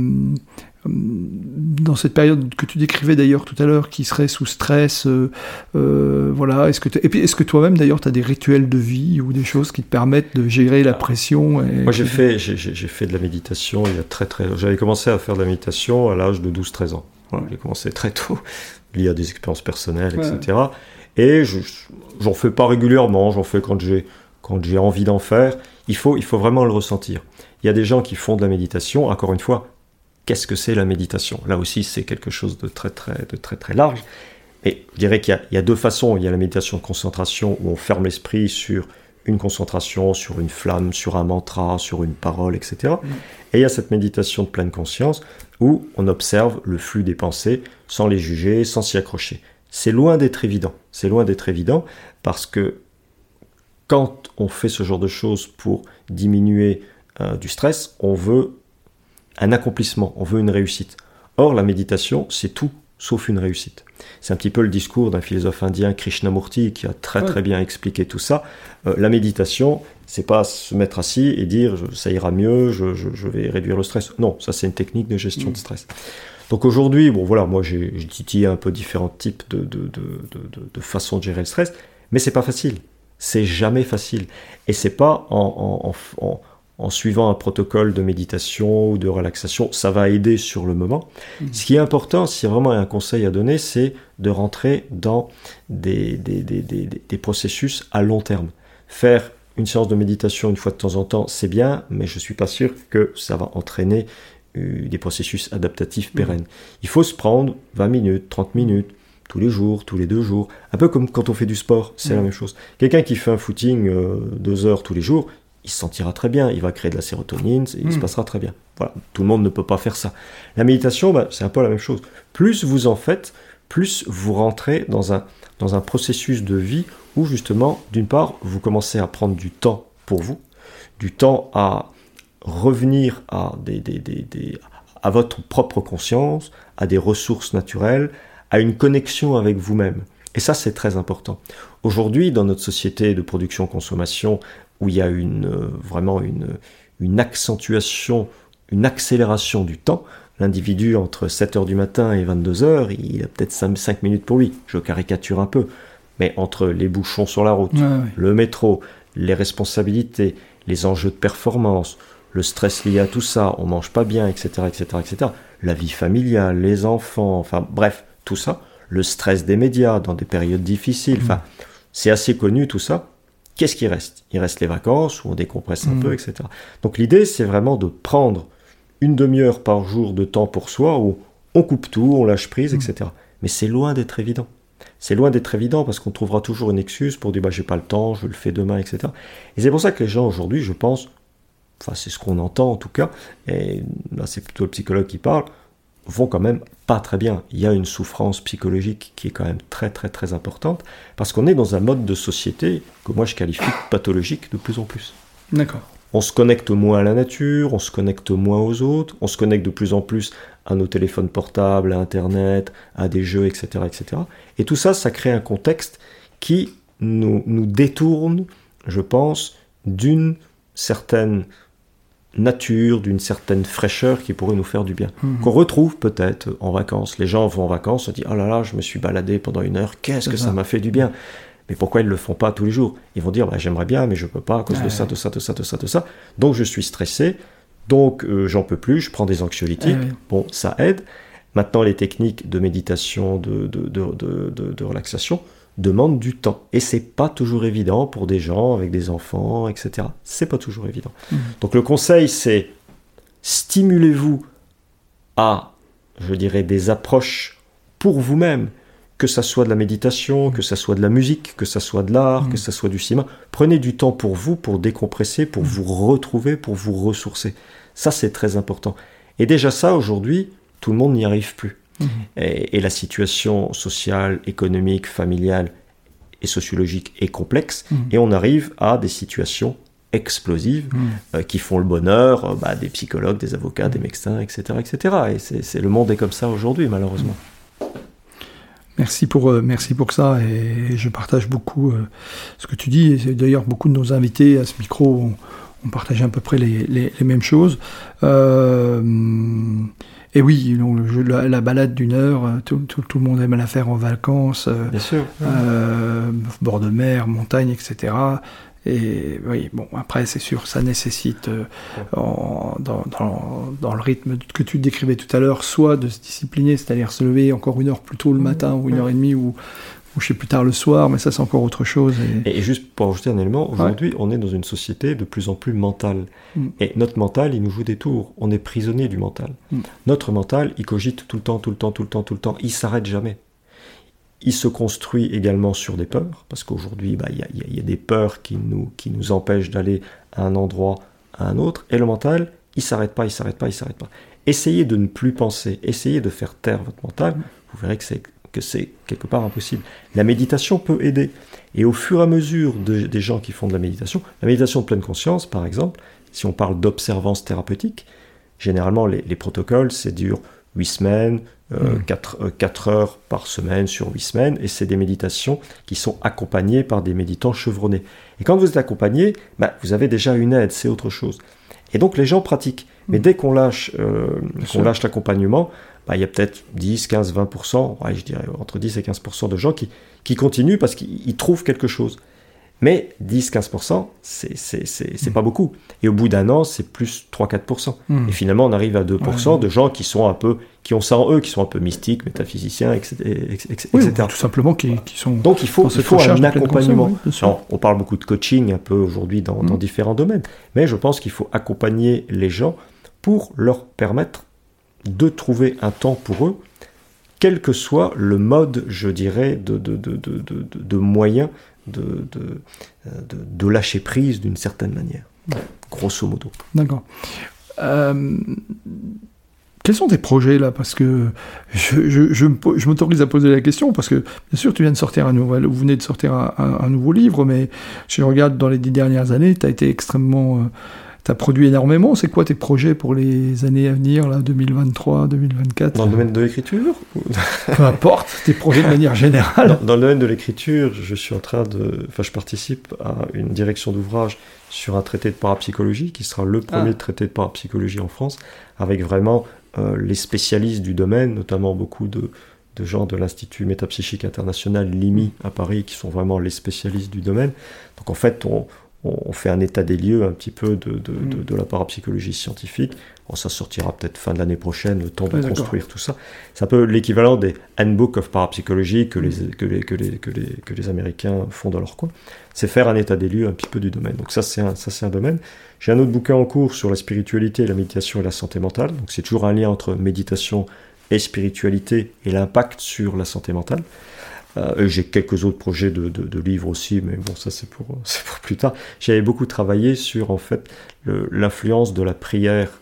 dans cette période que tu décrivais d'ailleurs tout à l'heure, qui serait sous stress, euh, voilà, est-ce que et puis est-ce que toi-même d'ailleurs tu as des rituels de vie ou des choses qui te permettent de gérer la pression Moi j'ai fait j'ai fait de la méditation il y a très très j'avais commencé à faire de la méditation à l'âge de 12-13 ans. j'ai commencé très tôt lié à des expériences personnelles, etc. Et je j'en fais pas régulièrement, j'en fais quand j'ai quand j'ai envie d'en faire il faut, il faut vraiment le ressentir. Il y a des gens qui font de la méditation, encore une fois, qu'est-ce que c'est la méditation? Là aussi, c'est quelque chose de très, très, de très, très large. Et je dirais qu'il y, a deux façons. Il y a la méditation de concentration où on ferme l'esprit sur une concentration, sur une flamme, sur un mantra, sur une parole, etc. Mm. Et il y a cette méditation de pleine conscience où on observe le flux des pensées sans les juger, sans s'y accrocher. C'est loin d'être évident. C'est loin d'être évident parce que quand on fait ce genre de choses pour diminuer euh, du stress, on veut un accomplissement, on veut une réussite. Or, la méditation, c'est tout sauf une réussite. C'est un petit peu le discours d'un philosophe indien, Krishnamurti, qui a très très bien expliqué tout ça. Euh, la méditation, c'est pas se mettre assis et dire ça ira mieux, je, vais réduire le stress. Non, ça c'est une technique de gestion de mm. stress. Donc aujourd'hui, bon voilà, moi j'ai titillé un peu différents types de, de, de façons de gérer le stress, mais c'est pas facile. C'est jamais facile. Et c'est pas en, en suivant un protocole de méditation ou de relaxation, ça va aider sur le moment. Mmh. Ce qui est important, si vraiment un conseil à donner, c'est de rentrer dans des, des, des, des, processus à long terme. Faire une séance de méditation une fois de temps en temps, c'est bien, mais je ne suis pas sûr que ça va entraîner euh, des processus adaptatifs mmh. pérennes. Il faut se prendre 20 minutes, 30 minutes, tous les jours, tous les deux jours. Un peu comme quand on fait du sport, c'est la mm. même chose. Quelqu'un qui fait un footing euh, deux heures tous les jours, il se sentira très bien, il va créer de la sérotonine, il se mm. passera très bien. Voilà, tout le monde ne peut pas faire ça. La méditation, bah, c'est un peu la même chose. Plus vous en faites, plus vous rentrez dans un, dans un processus de vie où justement, d'une part, vous commencez à prendre du temps pour vous, du temps à revenir à, des, des, des, à votre propre conscience, à des ressources naturelles, à une connexion avec vous-même. Et ça, c'est très important. Aujourd'hui, dans notre société de production-consommation, où il y a une, euh, vraiment une, une accentuation, une accélération du temps, l'individu entre 7h du matin et 22h, il a peut-être 5, minutes pour lui. Je caricature un peu. Mais entre les bouchons sur la route, le métro, les responsabilités, les enjeux de performance, le stress lié à tout ça, on mange pas bien, etc., etc., etc., la vie familiale, les enfants, enfin bref, tout ça, le stress des médias dans des périodes difficiles, enfin, c'est assez connu tout ça. Qu'est-ce qui reste? Il reste les vacances où on décompresse un mm. peu, etc. Donc l'idée, c'est vraiment de prendre une demi-heure par jour de temps pour soi où on coupe tout, on lâche prise, etc. Mm. Mais c'est loin d'être évident. C'est loin d'être évident parce qu'on trouvera toujours une excuse pour dire bah j'ai pas le temps, je le fais demain, etc. Et c'est pour ça que les gens aujourd'hui, je pense, enfin c'est ce qu'on entend en tout cas, et là c'est plutôt le psychologue qui parle, vont quand même pas très bien. Il y a une souffrance psychologique qui est quand même très très très importante parce qu'on est dans un mode de société que moi je qualifie de pathologique de plus en plus. D'accord. On se connecte moins à la nature, on se connecte moins aux autres, on se connecte de plus en plus à nos téléphones portables, à Internet, à des jeux, etc. etc. Et tout ça, ça crée un contexte qui nous, nous détourne, je pense, d'une certaine nature, d'une certaine fraîcheur qui pourrait nous faire du bien. Mhm. Qu'on retrouve peut-être en vacances. Les gens vont en vacances, on dit Oh là là, je me suis baladé pendant une heure, qu'est-ce que ça m'a fait du bien mais pourquoi ils ne le font pas tous les jours? Ils vont dire bah, j'aimerais bien, mais je peux pas à cause de ça, de ça, de ça, de ça, de ça. Donc je suis stressé, donc euh, j'en peux plus, je prends des anxiolytiques. Bon, ça aide. Maintenant, les techniques de méditation, de, de, de, de relaxation demande du temps. Et c'est pas toujours évident pour des gens avec des enfants, etc. C'est pas toujours évident. Mmh. Donc le conseil, c'est stimulez-vous à, je dirais, des approches pour vous-même, que ça soit de la méditation, que ça soit de la musique, que ça soit de l'art, mmh. que ça soit du cinéma. Prenez du temps pour vous, pour décompresser, pour mmh. vous retrouver, pour vous ressourcer. Ça, c'est très important. Et déjà ça, aujourd'hui, tout le monde n'y arrive plus. Mhm. Et, la situation sociale, économique, familiale et sociologique est complexe. Mhm. Et on arrive à des situations explosives mhm. euh, qui font le bonheur euh, bah, des psychologues, des avocats, des médecins, etc. etc. Et c'est, le monde est comme ça aujourd'hui, malheureusement. Merci pour, euh, merci pour ça et je partage beaucoup ce que tu dis. Et d'ailleurs, beaucoup de nos invités à ce micro ont, ont partagé à peu près les, les, les mêmes choses. Euh, et oui, la, balade d'une heure, euh, tout, le monde aime la faire en vacances. Euh, Bien sûr. Euh, bord de mer, montagne, etc. Et oui, bon, après, c'est sûr, ça nécessite, dans, le rythme que tu décrivais tout à l'heure, soit de se discipliner, c'est-à-dire se lever encore une heure plus tôt le mmh. matin ou une heure et demie, ou, coucher plus tard le soir, mais ça c'est encore autre chose. Et, juste pour ajouter un élément, aujourd'hui on est dans une société de plus en plus mentale. Mm. Et notre mental, il nous joue des tours. On est prisonnier du mental. Mm. Notre mental, il cogite tout le temps, tout le temps, tout le temps, tout le temps. Il s'arrête jamais. Il se construit également sur des peurs, parce qu'aujourd'hui, bah, il bah, y, y, a des peurs qui nous, qui nous empêchent d'aller à un endroit, à un autre. Et le mental, il s'arrête pas, il s'arrête pas, il s'arrête pas. Essayez de ne plus penser, essayez de faire taire votre mental. Mm. Vous verrez que c'est que c'est quelque part impossible. La méditation peut aider. Et au fur et à mesure des gens qui font de la méditation, la méditation de pleine conscience, par exemple, si on parle d'observance thérapeutique, généralement les, protocoles, c'est dur 8 semaines, 4, euh, hmm. euh, heures par semaine sur 8 semaines, et c'est des méditations qui sont accompagnées par des méditants chevronnés. Et quand vous êtes accompagné, bah, vous avez déjà une aide, c'est autre chose. Et donc les gens pratiquent. Mais hmm. dès qu'on lâche, euh, qu'on lâche l'accompagnement, bah, il y a peut-être 10, 15, 20%, je dirais entre 10 et 15% de gens qui, qui continuent parce qu'ils trouvent quelque chose. Mais 10-15%, c'est pas beaucoup. Et au bout d'un an, c'est plus 3-4%. Et finalement, on arrive à 2% de gens qui sont un peu, qui ont ça en eux, qui sont un peu mystiques, métaphysiciens, etc. Oui, tout simplement qui, sont. Donc il faut, il faut un accompagnement. on parle beaucoup de coaching un peu aujourd'hui dans, dans différents domaines, mais je pense qu'il faut accompagner les gens pour leur permettre de trouver un temps pour eux quel que soit le mode, je dirais, de, de, de, de moyen de, de, lâcher prise d'une certaine manière, grosso modo. D'accord. Euh, quels sont tes projets là? Parce que je, je, je, m'autorise à poser la question, parce que bien sûr tu viens de sortir un nouvel, vous venez de sortir un, un nouveau livre, mais je regarde dans les dix dernières années, tu as été extrêmement... Euh, tu as produit énormément. C'est quoi tes projets pour les années à venir, là, 2023, 2024 Dans le domaine de l'écriture Peu importe, tes projets de manière générale. Dans, le domaine de l'écriture, je suis en train de. Enfin, je participe à une direction d'ouvrage sur un traité de parapsychologie qui sera le premier ah. traité de parapsychologie en France, avec vraiment euh, les spécialistes du domaine, notamment beaucoup de, de gens de l'Institut métapsychique international, l'IMI, à Paris, qui sont vraiment les spécialistes du domaine. Donc en fait, on, on, fait un état des lieux un petit peu de, de, mm. de, la parapsychologie scientifique. ça sortira peut-être fin de l'année prochaine, le temps de construire tout ça. C'est un peu l'équivalent des Handbook of Parapsychology que les, que, les, que, les, que, les, que les Américains font dans leur coin. C'est faire un état des lieux un petit peu du domaine. Donc ça, c'est un, ça, c'est un domaine. J'ai un autre bouquin en cours sur la spiritualité, la méditation et la santé mentale. Donc c'est toujours un lien entre méditation et spiritualité et l'impact sur la santé mentale. Euh, j'ai quelques autres projets de, de, livres aussi, mais bon, ça c'est pour, pour plus tard. J'avais beaucoup travaillé sur en fait l'influence de la prière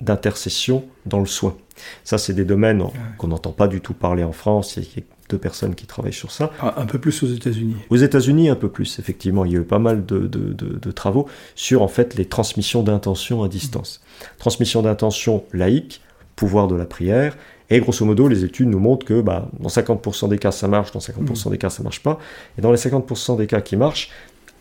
d'intercession dans le soin. Ça, c'est des domaines qu'on n'entend pas du tout parler en France. Il y a deux personnes qui travaillent sur ça. Ah, un peu plus aux États-Unis. Aux États-Unis, un peu plus, effectivement. Il y a eu pas mal de, de, de travaux sur en fait les transmissions d'intention à distance. Transmission d'intention laïque, pouvoir de la prière, et grosso modo, les études nous montrent que bah, dans 50% des cas, ça marche, dans 50% des cas, ça marche pas. Et dans les 50% des cas qui marchent,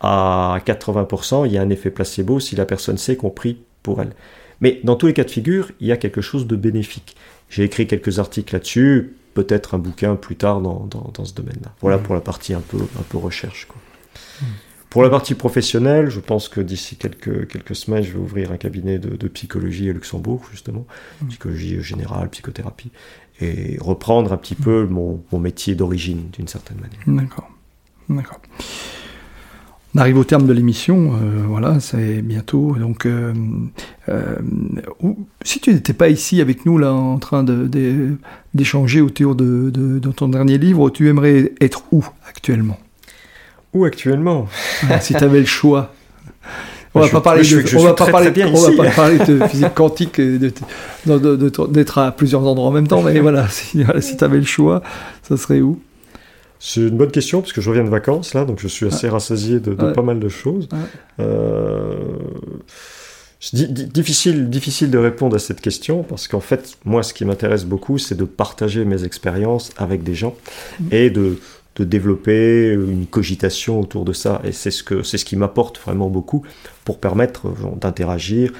à 80%, il y a un effet placebo si la personne sait qu'on prie pour elle. Mais dans tous les cas de figure, il y a quelque chose de bénéfique. J'ai écrit quelques articles là-dessus, peut-être un bouquin plus tard dans, dans, ce domaine-là. Voilà mmh. pour la partie un peu, un peu recherche. Quoi. Mmh. Pour la partie professionnelle, je pense que d'ici quelques, quelques semaines, je vais ouvrir un cabinet de, psychologie à Luxembourg, justement, mmh. psychologie générale, psychothérapie, et reprendre un petit peu mon, mon métier d'origine, d'une certaine manière. D'accord. D'accord. On arrive au terme de l'émission, euh, voilà, c'est bientôt. Donc, euh, euh, si tu n'étais pas ici avec nous, là, en train d'échanger autour de, de, de, ton dernier livre, tu aimerais être où actuellement? Où actuellement Si tu avais le choix. On va pas parler de, on va pas parler, on va pas parler de physique quantique, d'être à plusieurs endroits en même temps, mais voilà, si, tu avais le choix, ça serait où? C'est une bonne question, parce que je reviens de vacances, là, donc je suis assez rassasié de, pas mal de choses. Euh, difficile, difficile de répondre à cette question, parce qu'en fait, moi, ce qui m'intéresse beaucoup, c'est de partager mes expériences avec des gens, mmh. et de de développer une cogitation autour de ça. Et c'est ce, que, c'est ce qui m'apporte vraiment beaucoup pour permettre d'interagir.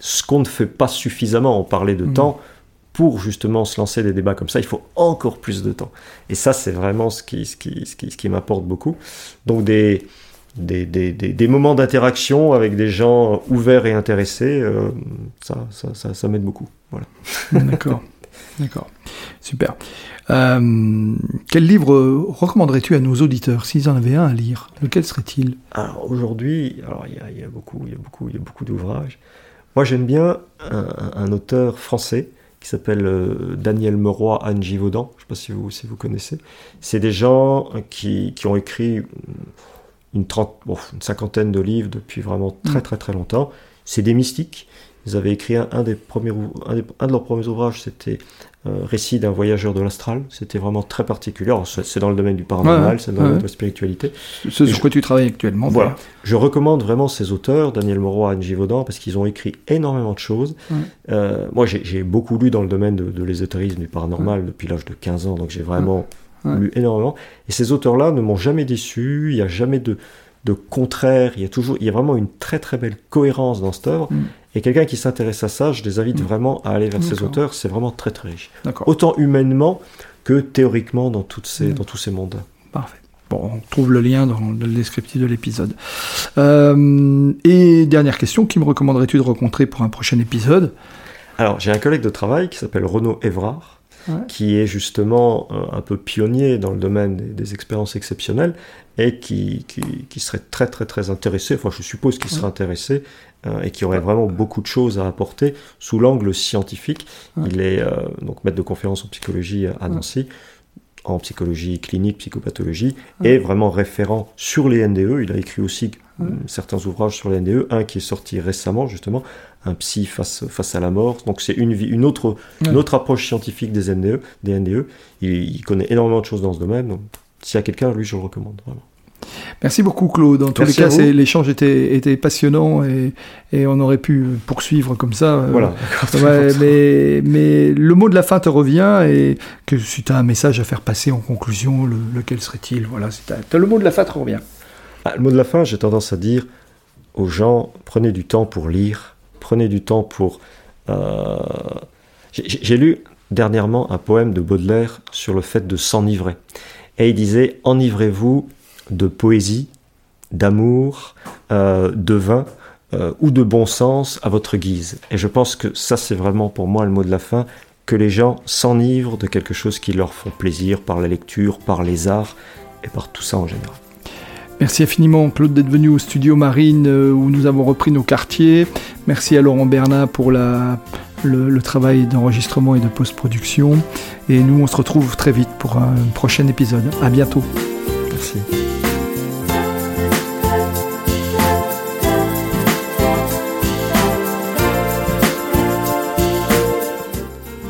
Ce qu'on ne fait pas suffisamment, en parler de mmh. temps, pour justement se lancer des débats comme ça, il faut encore plus de temps. Et ça, c'est vraiment ce qui, ce qui, ce qui, ce qui m'apporte beaucoup. Donc des, des, des, des, moments d'interaction avec des gens ouverts et intéressés, euh, ça, ça, ça, ça m'aide beaucoup. Voilà. D'accord. D'accord. Super. Euh, quel livre recommanderais-tu à nos auditeurs s'ils en avaient un à lire? Lequel serait-il? Alors aujourd'hui, alors il y, a, beaucoup, il y a beaucoup, il y a beaucoup d'ouvrages. Moi, j'aime bien un, auteur français qui s'appelle euh, Daniel Meroy, Anne Givaudan. Je ne sais pas si vous, si vous connaissez. C'est des gens qui, qui ont écrit une, trente, une cinquantaine de livres depuis vraiment très mm. très très longtemps. C'est des mystiques. Ils avaient écrit un, des premiers, un, de leurs premiers ouvrages, c'était euh, Récit d'un voyageur de l'astral. C'était vraiment très particulier. C'est dans le domaine du paranormal, c'est dans de la spiritualité. C'est sur quoi tu travailles actuellement. Voilà. Je recommande vraiment ces auteurs, Daniel Moreau et Anne Givaudan, parce qu'ils ont écrit énormément de choses. Euh, moi, j'ai beaucoup lu dans le domaine de, l'ésotérisme, du paranormal depuis l'âge de 15 ans, donc j'ai vraiment lu énormément. Et ces auteurs-là ne m'ont jamais déçu. Il n'y a jamais de de contraire, il y a toujours, il y a vraiment une très très belle cohérence dans cette œuvre. Mm. Et quelqu'un qui s'intéresse à ça, je les invite mm. vraiment à aller vers ces auteurs, c'est vraiment très très riche. Autant humainement que théoriquement dans, toutes ces, mm. dans tous ces mondes. Parfait. Bon, on trouve le lien dans le descriptif de l'épisode. Euh, et dernière question, qui me recommanderais-tu de rencontrer pour un prochain épisode? Alors, j'ai un collègue de travail qui s'appelle Renaud Qui est justement euh, un peu pionnier dans le domaine des, expériences exceptionnelles et qui, qui, serait très très très intéressé, enfin je suppose qu'il serait intéressé euh, et qui aurait vraiment beaucoup de choses à apporter sous l'angle scientifique. Il est donc maître de conférence en psychologie à Nancy en psychologie clinique, psychopathologie, et vraiment référent sur les NDE. Il a écrit aussi certains ouvrages sur les NDE, un qui est sorti récemment justement, un psy face, face à la mort. Donc c'est une, une, autre, une autre approche scientifique des NDE. Des NDE. Il, connaît énormément de choses dans ce domaine. Donc s'il y a quelqu'un, lui, je le recommande vraiment. Merci beaucoup Claude. En tous les cas, l'échange était, était, passionnant et, et, on aurait pu poursuivre comme ça. Euh, voilà. mais, mais, le mot de la fin te revient et que si tu as un message à faire passer en conclusion, lequel serait-il? Voilà, le mot de la fin te revient. Ah, le mot de la fin, j'ai tendance à dire aux gens, prenez du temps pour lire, prenez du temps pour... Euh, j'ai lu dernièrement un poème de Baudelaire sur le fait de s'enivrer. Et il disait, enivrez-vous de poésie, d'amour, euh, de vin euh, ou de bon sens à votre guise? Et je pense que ça, c'est vraiment pour moi le mot de la fin, que les gens s'enivrent de quelque chose qui leur font plaisir par la lecture, par les arts et par tout ça en général. Merci infiniment Claude d'être venu au studio Marine euh, où nous avons repris nos quartiers. Merci à Laurent Bernat pour la, le, le travail d'enregistrement et de post-production. Et nous, on se retrouve très vite pour un prochain épisode. À bientôt. Merci.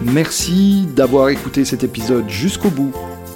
Merci d'avoir écouté cet épisode jusqu'au bout.